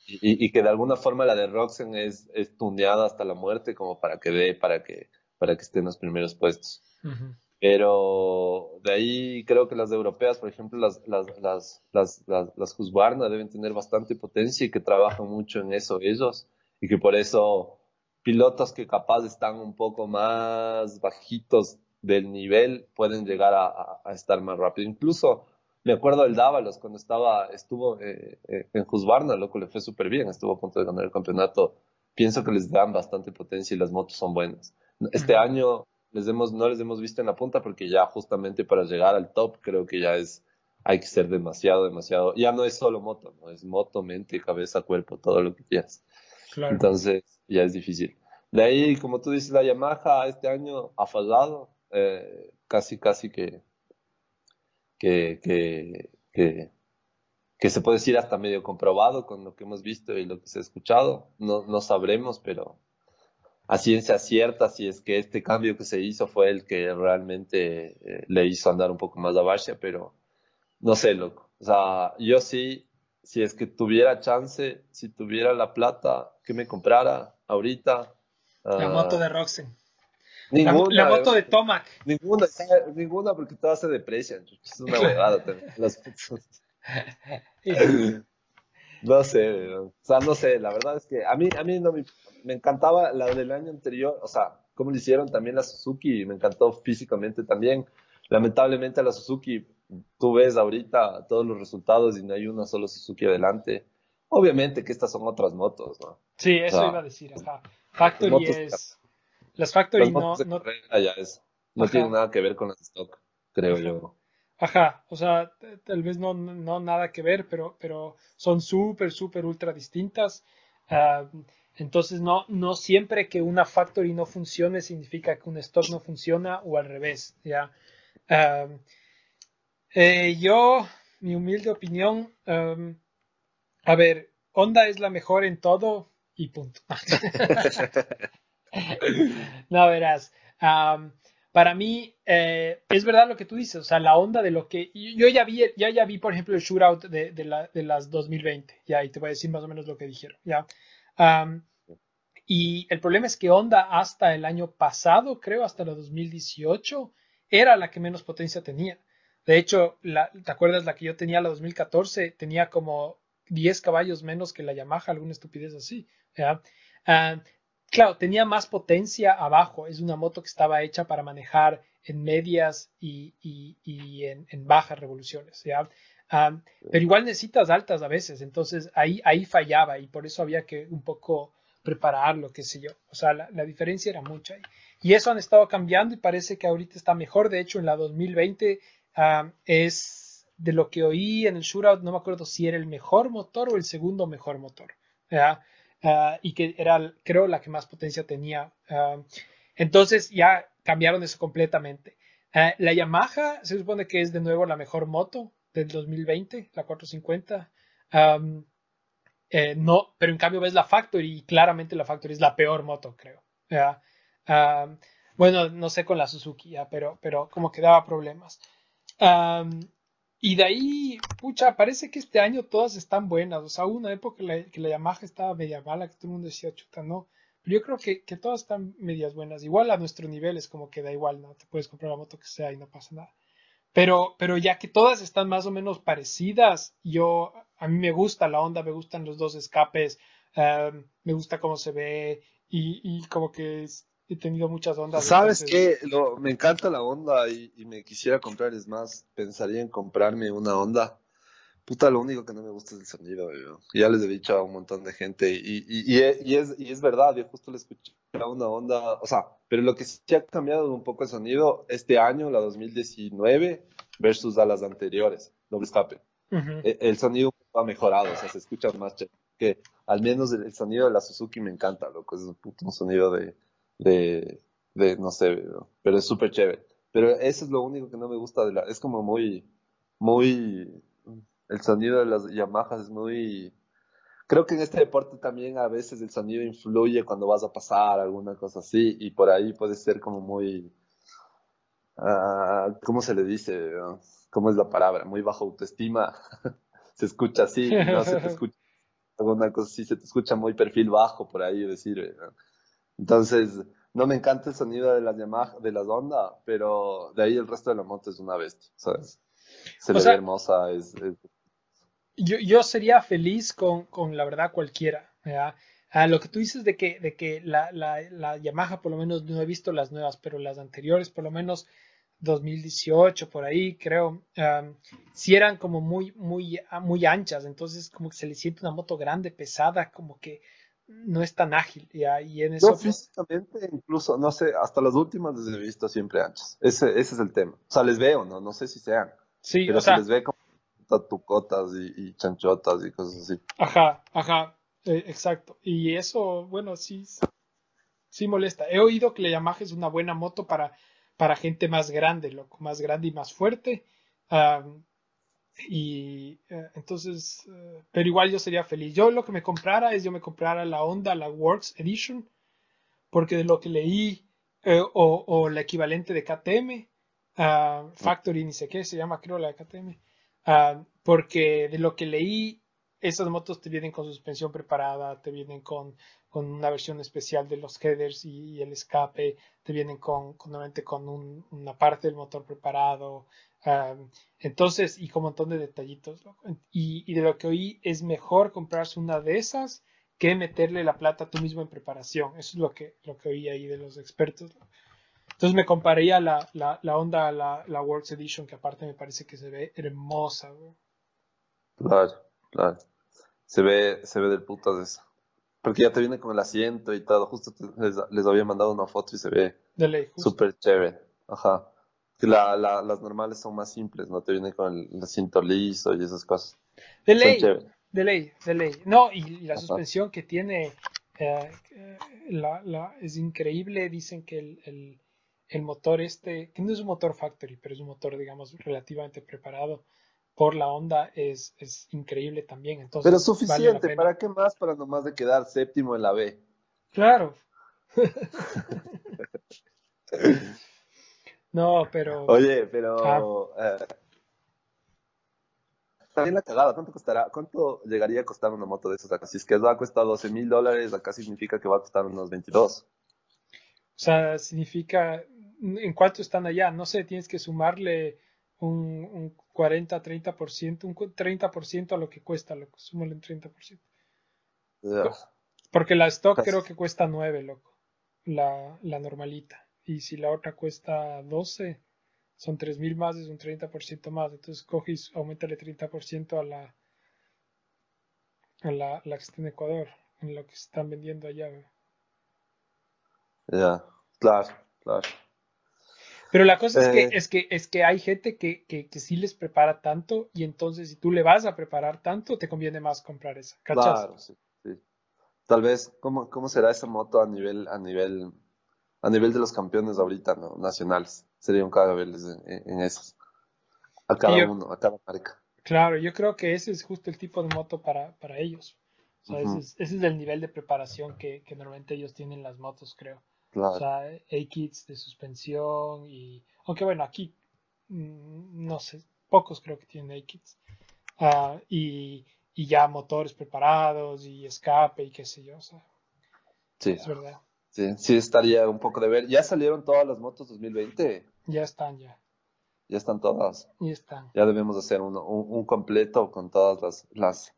Y, y, que de alguna forma la de Roxen es, es tuneada hasta la muerte como para que dé, para que, para que esté en los primeros puestos. Pero de ahí creo que las europeas, por ejemplo, las, las, las, las, las, las Husqvarna deben tener bastante potencia y que trabajan mucho en eso ellos. Y que por eso pilotos que capaz están un poco más bajitos del nivel pueden llegar a, a, estar más rápido. Incluso me acuerdo del Dávalos cuando estaba, estuvo eh, eh, en Husqvarna, loco, le fue súper bien, estuvo a punto de ganar el campeonato. Pienso que les dan bastante potencia y las motos son buenas. Este año les hemos, no les hemos visto en la punta porque ya justamente para llegar al top creo que ya es, hay que ser demasiado, demasiado, ya no es solo moto, no es moto, mente, cabeza, cuerpo, todo lo que quieras. Entonces ya es difícil. De ahí, como tú dices, la Yamaha este año ha fallado, eh, casi, casi que, que, que, que, se puede decir hasta medio comprobado con lo que hemos visto y lo que se ha escuchado. No, no sabremos, pero a ciencia cierta si es que este cambio que se hizo fue el que realmente eh, le hizo andar un poco más a Barcia, pero no sé, loco. O sea, yo sí, si es que tuviera chance, si tuviera la plata, que me comprara ahorita. La moto de Roxen. Ninguna. La, moto de Tomac. Ninguna, ninguna porque todas se deprecian. Es una huevada Las no sé, o sea, no sé, la verdad es que a mí, a mí no me, me encantaba la del año anterior, o sea, como lo hicieron también la Suzuki, me encantó físicamente también. Lamentablemente la Suzuki, tú ves ahorita todos los resultados y no hay una solo Suzuki adelante. Obviamente que estas son otras motos, ¿no? Sí, eso iba a decir, ajá. Factory es... Las Factory no... no... Ya es, no tienen nada que ver con las stock, creo yo. Ajá, o sea, tal vez no, no nada que ver, pero, pero son súper, súper, ultra distintas. Ah, entonces, no, no siempre que una factory no funcione significa que un stock no funciona o al revés, ¿ya? Ah, eh, yo, mi humilde opinión, a ver, Honda es la mejor en todo y punto. no, verás. para mí, eh, es verdad lo que tú dices, o sea, la onda de lo que. Yo ya vi, ya, ya vi por ejemplo, el shootout de, de, la, de las 2020, ya, y te voy a decir más o menos lo que dijeron, ya. y el problema es que Honda hasta el año pasado, creo, hasta la 2018, era la que menos potencia tenía. De hecho, la, ¿te acuerdas la que yo tenía la 2014? Tenía como 10 caballos menos que la Yamaha, alguna estupidez así. ¿ya? Ah, claro, tenía más potencia abajo. Es una moto que estaba hecha para manejar en medias y, y, en, en, bajas revoluciones. ¿ya? Ah, pero igual necesitas altas a veces. Entonces ahí, ahí fallaba y por eso había que un poco prepararlo, qué sé yo. O sea, la, diferencia era mucha. Y eso han estado cambiando y parece que ahorita está mejor. De hecho, en la 2020 ah, es de lo que oí en el shootout, no me acuerdo si era el mejor motor o el segundo mejor motor. Ah, y que era, creo, la que más potencia tenía. Ah, entonces ya cambiaron eso completamente. Ah, la Yamaha se supone que es de nuevo la mejor moto del 2020, la 450. Eh, no, pero en cambio ves la Factory y claramente la Factory es la peor moto, creo. bueno, no sé con la Suzuki, pero, pero como que daba problemas. Y de ahí, pucha, parece que este año todas están buenas. O sea, una época que la, que la Yamaha estaba media mala, que todo el mundo decía, chuta, no. Pero yo creo que, que todas están medias buenas. Igual a nuestro nivel es como que da igual, ¿no? Te puedes comprar la moto que sea y no pasa nada. Pero, pero ya que todas están más o menos parecidas, yo, a mí me gusta la onda, me gustan los dos escapes, em, me gusta cómo se ve y, y como que es, he tenido muchas ondas. ¿Sabes qué? me encanta la onda y, me quisiera comprar, es más, pensaría en comprarme una onda. Puta, lo único que no me gusta es el sonido, yo. Ya les he dicho a un montón de gente y, y, y, es, y es verdad, yo justo le escuché a una onda, o sea, pero lo que sí ha cambiado un poco el sonido este año, la 2019, versus a las anteriores, doble escape. E, el, sonido ha mejorado, o sea, se escucha más que al menos el, sonido de la Suzuki me encanta, loco, es un, puto, un sonido de, de, de no sé, pero es súper chévere. Pero eso es lo único que no me gusta de la, es como muy, muy, el sonido de las Yamahas es muy, creo que en este deporte también a veces el sonido influye cuando vas a pasar alguna cosa así y por ahí puede ser como muy, uh, ¿cómo se le dice? ¿Cómo es la palabra? Muy bajo autoestima. se escucha así, no se te escucha alguna cosa así, se te escucha muy perfil bajo por ahí decir. Entonces, no me encanta el sonido de las Yamaha, de las Honda, pero de ahí el resto de la moto es una bestia, ¿sabes? Se ve hermosa, es, Yo, yo, sería feliz con, con, la verdad cualquiera. Ah, lo que tú dices de que, de que la, la, la, Yamaha, por lo menos no he visto las nuevas, pero las anteriores, por lo menos 2018, por ahí, creo, si eran como muy, muy, muy anchas, entonces como que se le siente una moto grande, pesada, como que no es tan ágil. Y, en eso. Yo físicamente, incluso, no sé, hasta las últimas les he visto siempre anchas. Ese, ese es el tema. O sea, les veo, ¿no? No sé si sean. Sí, pero se les ve como tatucotas y, chanchotas y cosas así. Ajá, ajá, eh, exacto. Y eso, bueno, sí, sí molesta. He oído que la Yamaha es una buena moto para, para gente más grande, loco, más grande y más fuerte. Y eh, entonces, eh, pero igual yo sería feliz. Yo lo que me comprara es yo me comprara la Honda, la Works Edition, porque de lo que leí, eh, o, o, la equivalente de KTM, ah, Factory, ni sé qué se llama, creo la de KTM, ah, porque de lo que leí, esas motos te vienen con suspensión preparada, te vienen con, con una versión especial de los headers y, el escape, te vienen con, con, con una parte del motor preparado, entonces, y con un montón de detallitos. Y, y, de lo que oí, es mejor comprarse una de esas que meterle la plata tú mismo en preparación. Eso es lo que, lo que oí ahí de los expertos. Entonces me compararía la, la, la onda, la, la Works Edition, que aparte me parece que se ve hermosa. Claro, claro. Se ve, se ve del puto de eso. Porque ya te viene con el asiento y todo. Justo les, les, había mandado una foto y se ve súper chévere. Ajá. La, la, las normales son más simples, ¿no? Te viene con el, asiento liso y esas cosas. De ley, de ley, de ley. No, y, la suspensión que tiene eh, la, la, es increíble. Dicen que el, el, el, motor este, que no es un motor factory, pero es un motor, digamos, relativamente preparado por la onda, es, es increíble también. Entonces, pero suficiente, ¿para qué más? Para nomás de quedar séptimo en la B. Claro. No, pero. Oye, pero. Ah. Eh, también la cagada, ¿cuánto costará? ¿Cuánto llegaría a costar una moto de esas acá? Si es que va a costar 12 mil dólares, acá significa que va a costar unos 22. O sea, significa. ¿En cuánto están allá? No sé, tienes que sumarle un, un 40, 30%, un 30% a lo que cuesta, loco. Súmale un 30%. Porque la stock creo que cuesta 9, loco. La, la normalita y si la otra cuesta 12, son 3.000 más, es un 30% más. Entonces coges, aumentale 30% a la, a la, la, que está en Ecuador, en lo que están vendiendo allá. Ya, claro, claro. Pero la cosa es, que, eh. es, que, es que hay gente que, que, que, sí les prepara tanto y entonces si tú le vas a preparar tanto, te conviene más comprar esa. Claro, sí, sí. Tal vez, ¿cómo, ¿cómo será esa moto a nivel, a nivel a nivel de los campeones ahorita, ¿no? Nacionales. Sería un cada en, en esos. A cada uno, a cada marca. Claro, yo creo que ese es justo el tipo de moto para, para ellos. O sea, ese, es, el nivel de preparación que, que, normalmente ellos tienen las motos, creo. Claro. O sea, A-kits de suspensión y... Aunque bueno, aquí, mm, no sé, pocos creo que tienen A-kits. Ah, y, y ya motores preparados y escape y qué sé yo. O sea, sí. Es verdad. Sí, sí estaría un poco de ver. ¿Ya salieron todas las motos 2020? Ya están, ya. Ya están todas. Ya están. Ya debemos hacer un, un, completo con todas las, las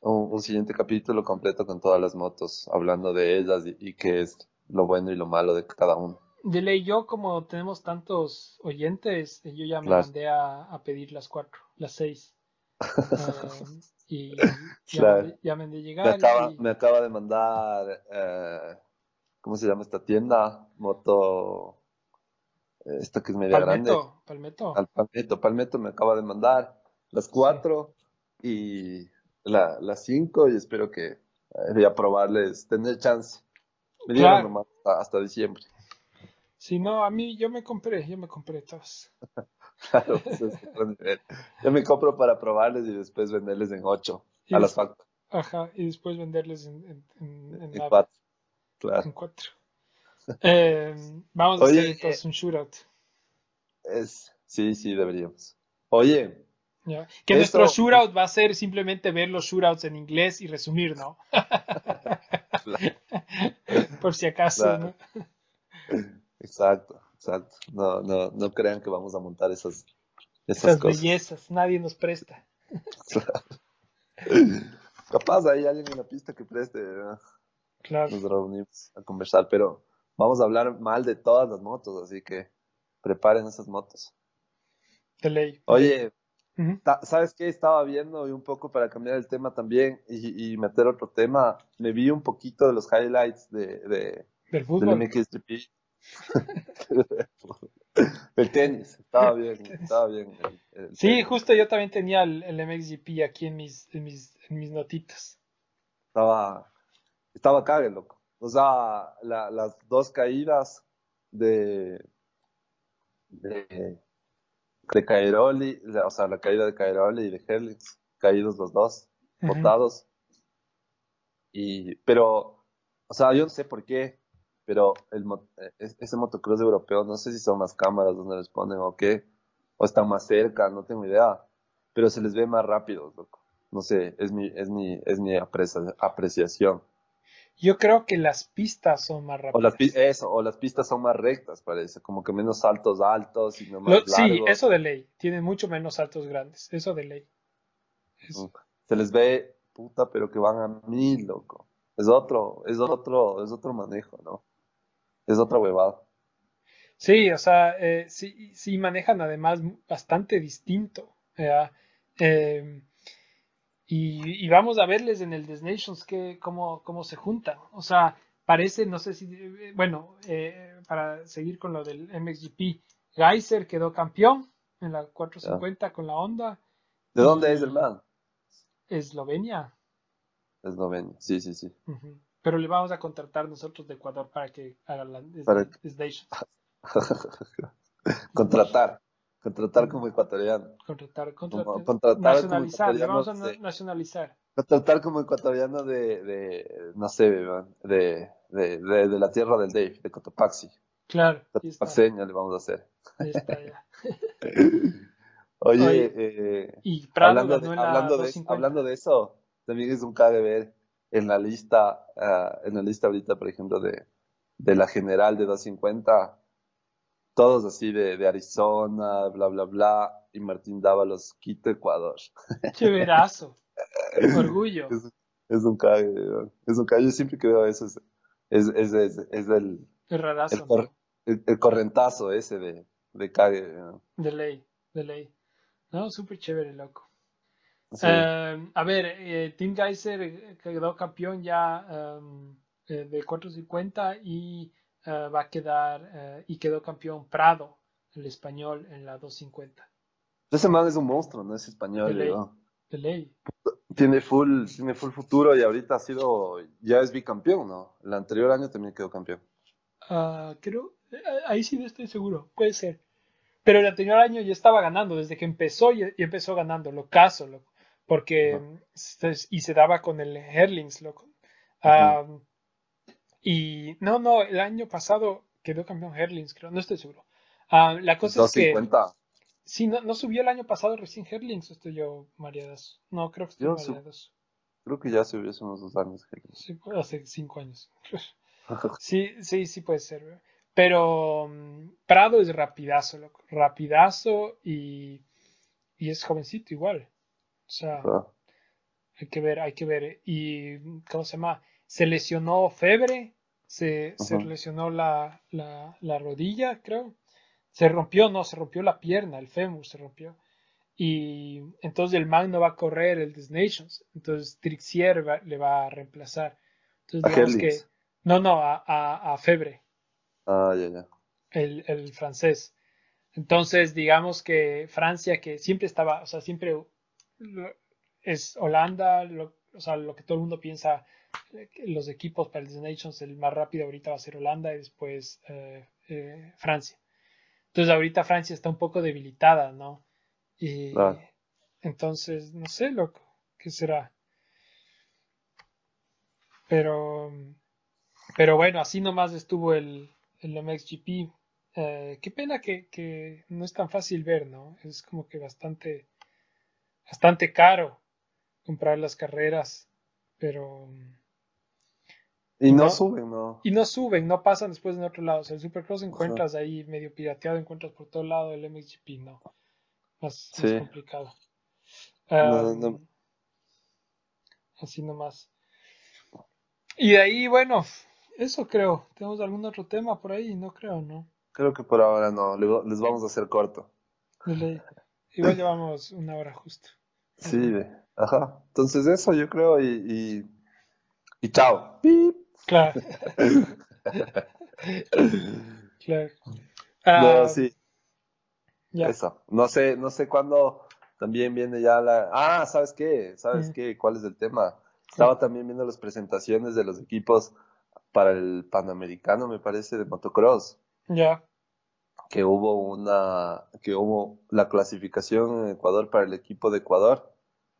un, siguiente capítulo completo con todas las motos, hablando de ellas y, qué es lo bueno y lo malo de cada uno. De ley, yo como tenemos tantos oyentes, yo ya me mandé a, pedir las cuatro, las seis. Eh, y ya, ya, me, llegar. Me acaba, me acaba de mandar eh, ¿cómo se llama esta tienda? Moto, esta que es media grande. Palmetto. Al Palmetto, Palmetto me acaba de mandar las cuatro y la, las cinco y espero que eh, voy a probarles, tener chance. Me dieron nomás hasta, diciembre. Si no, a mí yo me compré, yo me compré todas. claro, pues es Yo me compro para probarles y después venderles en ocho a las faltas. Ajá, y después venderles en, en, en, cuatro. En cuatro. Eh, vamos a hacer entonces un shootout. Es, sí, sí, deberíamos. Oye. Que nuestro shootout va a ser simplemente ver los shootouts en inglés y resumir, ¿no? Por si acaso, ¿no? Exacto, exacto. No, no, no crean que vamos a montar esas, esas, bellezas. Nadie nos presta. Capaz hay alguien en la pista que preste. ¿no? Nos reunimos a conversar, pero vamos a hablar mal de todas las motos, así que preparen esas motos. De ley. Oye, ¿sabes qué? Estaba viendo y un poco para cambiar el tema también y, meter otro tema, me vi un poquito de los highlights de, de del fútbol. Del MXGP. el tenis, estaba bien, estaba bien. sí, justo yo también tenía el, el MXGP aquí en mis, en mis, en mis notitas. Estaba, estaba cague, loco. O sea, las dos caídas de, de, de Cairoli, o sea, la caída de Cairoli y de Herlitz, caídos los dos, botados. Y, pero, o sea, yo no sé por qué, pero el, ese motocross europeo, no sé si son más cámaras donde les ponen o qué, o están más cerca, no tengo idea, pero se les ve más rápido, loco. No sé, es mi, es mi, es mi apreciación. Yo creo que las pistas son más O las, rápidas. eso, o las pistas son más rectas, parece, como que menos saltos altos y no más Lo- sí, largos. eso de ley. Tienen mucho menos saltos grandes. Eso de ley. Eso. Se les ve, puta, pero que van a mil, loco. Es otro, es otro, es otro manejo, ¿no? Es otra huevada. Sí, o sea, eh, sí, sí manejan además bastante distinto. Eh, y, y vamos a verles en el Des Nations que, cómo, cómo se juntan. O sea, parece, no sé si, eh, bueno, eh, para seguir con lo del MXGP, Geyser quedó campeón en la 450 con la Honda. ¿De dónde es el man? Eslovenia. Eslovenia, sí, sí, sí. Pero le vamos a contratar nosotros de Ecuador para que haga la Para- Des Nations. contratar, contratar como ecuatoriano. Contratar, Como- contratar, contratar como nacionalizar, le vamos a sí. nacionalizar. Contratar como ecuatoriano de, de no sé, de, de, de, de la tierra del Dave, de Cotopaxi. Claro, Cotopaxeño le vamos a hacer. ahí está ya. Oye, Oye, eh, Y Prado hablando, de, ganó en la hablando, de, 250. hablando de eso, también es un cague ver en la lista, ah, en la lista ahorita, por ejemplo, de, de la general de 250, todos así de, de Arizona, bla, bla, bla, y Martín Dávalos, Quito, Ecuador. Chéverazo. Orgullo. Es, es un cague, es un cague. Yo siempre que veo eso es, es, es, es, es el, rarazo, el, cor- el, el correntazo ese de, de cague. De ley, de ley. No, súper chévere, loco. Sí. Eh, a ver, eh, Tim Geyser eh, quedó campeón ya um, eh, de 450 y eh, va a quedar, eh, y quedó campeón Prado, el español, en la 250. Ese man es un monstruo, no es español, De ley. weón. De ley. Tiene full, tiene full futuro y ahorita ha sido, ya es bicampeón, ¿no? El anterior año también quedó campeón. Ah, creo, eh, ahí sí no estoy seguro, puede ser. Pero el anterior año ya estaba ganando, desde que empezó y, empezó ganando, lo caso, loco, porque se- y se daba con el Herlings, loco. Ah, y no, no, el año pasado quedó campeón Herlings, creo, no estoy seguro. Ah, la cosa es que 250. sí, no, no subió el año pasado recién Herlings, estoy yo mareadas. No, creo que estoy Yo mareadas. Creo que ya subió hace unos dos años. Sí, hace cinco años. Sí, sí, sí puede ser. ¿verdad? Pero mm, Prado es rapidazo, loco. Rapidazo y, y es jovencito igual. O sea, Ah, hay que ver, hay que ver. Y, ¿cómo se llama? Se lesionó Febre, se, se lesionó la, la, la rodilla, creo. Se rompió, no, se rompió la pierna, el fémur se rompió. Y entonces el man no va a correr el Des Nations. Entonces Trixier va- le va a reemplazar. Entonces digamos que... No, no, a, a, a Febre, Ah, ya, ya. el, el francés. Entonces, digamos que Francia, que siempre estaba, o sea, siempre es Holanda, lo- o sea, lo que todo el mundo piensa, eh, los equipos para el Des Nations, el más rápido ahorita va a ser Holanda y después eh, eh, Francia. Entonces, ahorita Francia está un poco debilitada, ¿no? Y entonces, no sé, loco, ¿qué será? Pero, pero bueno, así nomás estuvo el, el MXGP. Eh, qué pena que, que no es tan fácil ver, ¿no? Es como que bastante, bastante caro comprar las carreras, pero... Y no, No. suben, ¿no? Y no suben, no pasan después en otro lado. O sea, el Supercross encuentras ahí medio pirateado, encuentras por todo lado el MXGP, no. Más, complicado. Um, no. Así nomás. Y de ahí, bueno, eso creo. ¿Tenemos algún otro tema por ahí? No creo, ¿no? Creo que por ahora no. Le- Les vamos a hacer corto. Igual llevamos una hora justo. Sí, ajá. Entonces eso yo creo y, y, y chao. Pip. Claro. claro. No, Ah, sí, eso. No sé, no sé cuándo también viene ya la... Ah, ¿sabes qué? ¿Sabes Mm. qué? ¿Cuál es el tema? Estaba también viendo las presentaciones de los equipos para el Panamericano, me parece, de motocross. Ya. Que hubo una, que hubo la clasificación en Ecuador para el equipo de Ecuador,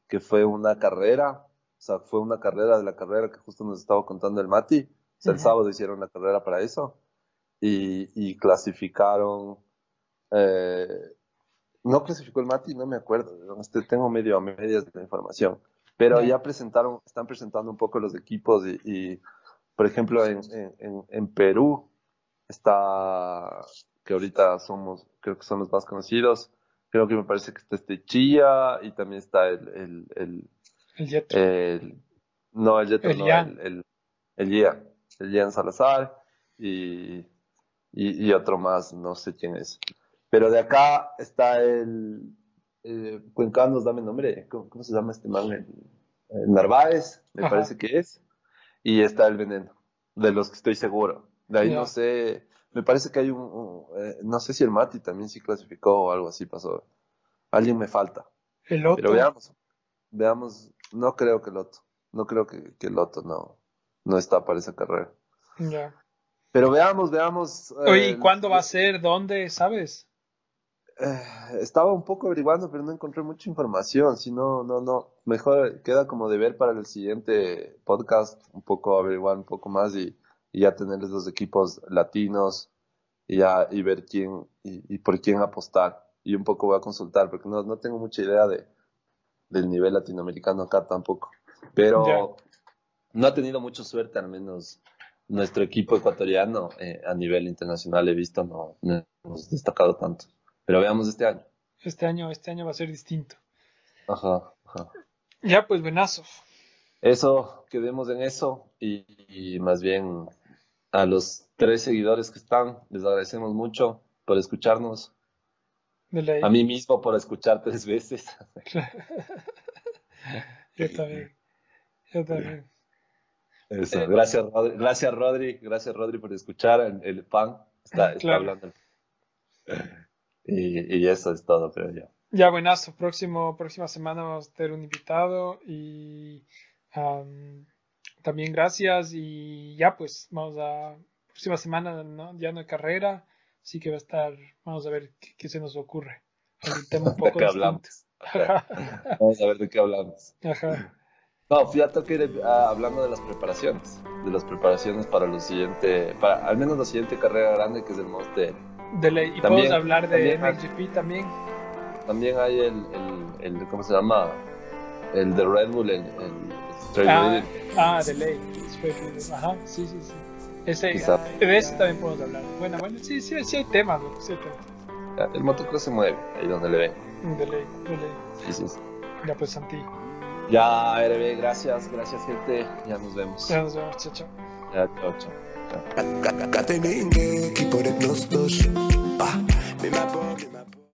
que fue una carrera, o sea, fue una carrera de la carrera que justo nos estaba contando el Mati, o sea, el sábado hicieron la carrera para eso, y, y clasificaron, eh, no clasificó el Mati, no me acuerdo, este, tengo medio a medias de la información, pero Ya. ya presentaron, están presentando un poco los equipos y, y, por ejemplo, en, en, en Perú está, que ahorita somos, creo que son los más conocidos, creo que me parece que está este Chía y también está el, el, el, El Yetro. el- no, el Yetro, El no, Ian. el, el, el Ian, el Ian Salazar y, y, y otro más, no sé quién es. Pero de acá está el, eh, Cuencanos, dame nombre, ¿cómo, cómo se llama este man? El, el Narváez, me Ajá. parece que es, y está el Veneno, de los que estoy seguro. De ahí no sé, me parece que hay un, un, eh, no sé si el Mati también sí clasificó o algo así pasó. Alguien me falta. El otro. Pero veamos, veamos, no creo que Loto, no creo que, que Loto no, no está para esa carrera. Ya. Pero veamos, veamos. Oye, ¿y eh, cuándo va a ser? ¿Dónde? ¿Sabes? eh, estaba un poco averiguando, pero no encontré mucha información, si no, no, no, mejor queda como deber para el siguiente podcast, un poco averiguar un poco más y, y ya tenerles los equipos latinos y ya, y ver quién, y, y por quién apostar. Y un poco voy a consultar, porque no, no tengo mucha idea de, del nivel latinoamericano acá tampoco. Pero no ha tenido mucha suerte, al menos nuestro equipo ecuatoriano eh, a nivel internacional he visto, no, no hemos destacado tanto. Pero veamos este año. Este año, este año va a ser distinto. Ajá, ajá. Ya, pues buenazo. Eso, quedemos en eso y, y más bien a los tres seguidores que están, les agradecemos mucho por escucharnos. A mí mismo por escuchar tres veces. Yo también. Yo también. Eso. Gracias, Rodri. Gracias, Rodri. Gracias, Rodri, por escuchar. El, el fan está, está Claro. hablando. Y, y eso es todo, creo yo. Ya, buenazo. Próximo, próxima semana vamos a tener un invitado y am, también gracias. Y ya, pues, vamos a. Próxima semana ¿no? ya no hay carrera, así que va a estar. Vamos a ver qué, qué se nos ocurre. Un tema un ¿De poco qué distinto. hablamos? Vamos a ver de qué hablamos. Ajá. No, fíjate que ir, hablando de las preparaciones, de las preparaciones para lo siguiente, para al menos la siguiente carrera grande que es el Monster. De ley. Y También- podemos hablar de también- también. También hay el, el, el, ¿cómo se llama? El de Red Bull, el, el Straight Ah, ah, de ley. Ajá, sí, sí, sí. Ese, Quizá. de ese también podemos hablar. Bueno, bueno, sí, sí, sí hay temas, loco, sí hay temas. El motocross se mueve, ahí donde le ven. De ley, de ley. Sí, sí, sí. Ya pues, Santi. Ya, RB, gracias, gracias gente, ya nos vemos. Ya nos vemos, chao, chao. Ya, chao, chao. Kateninge,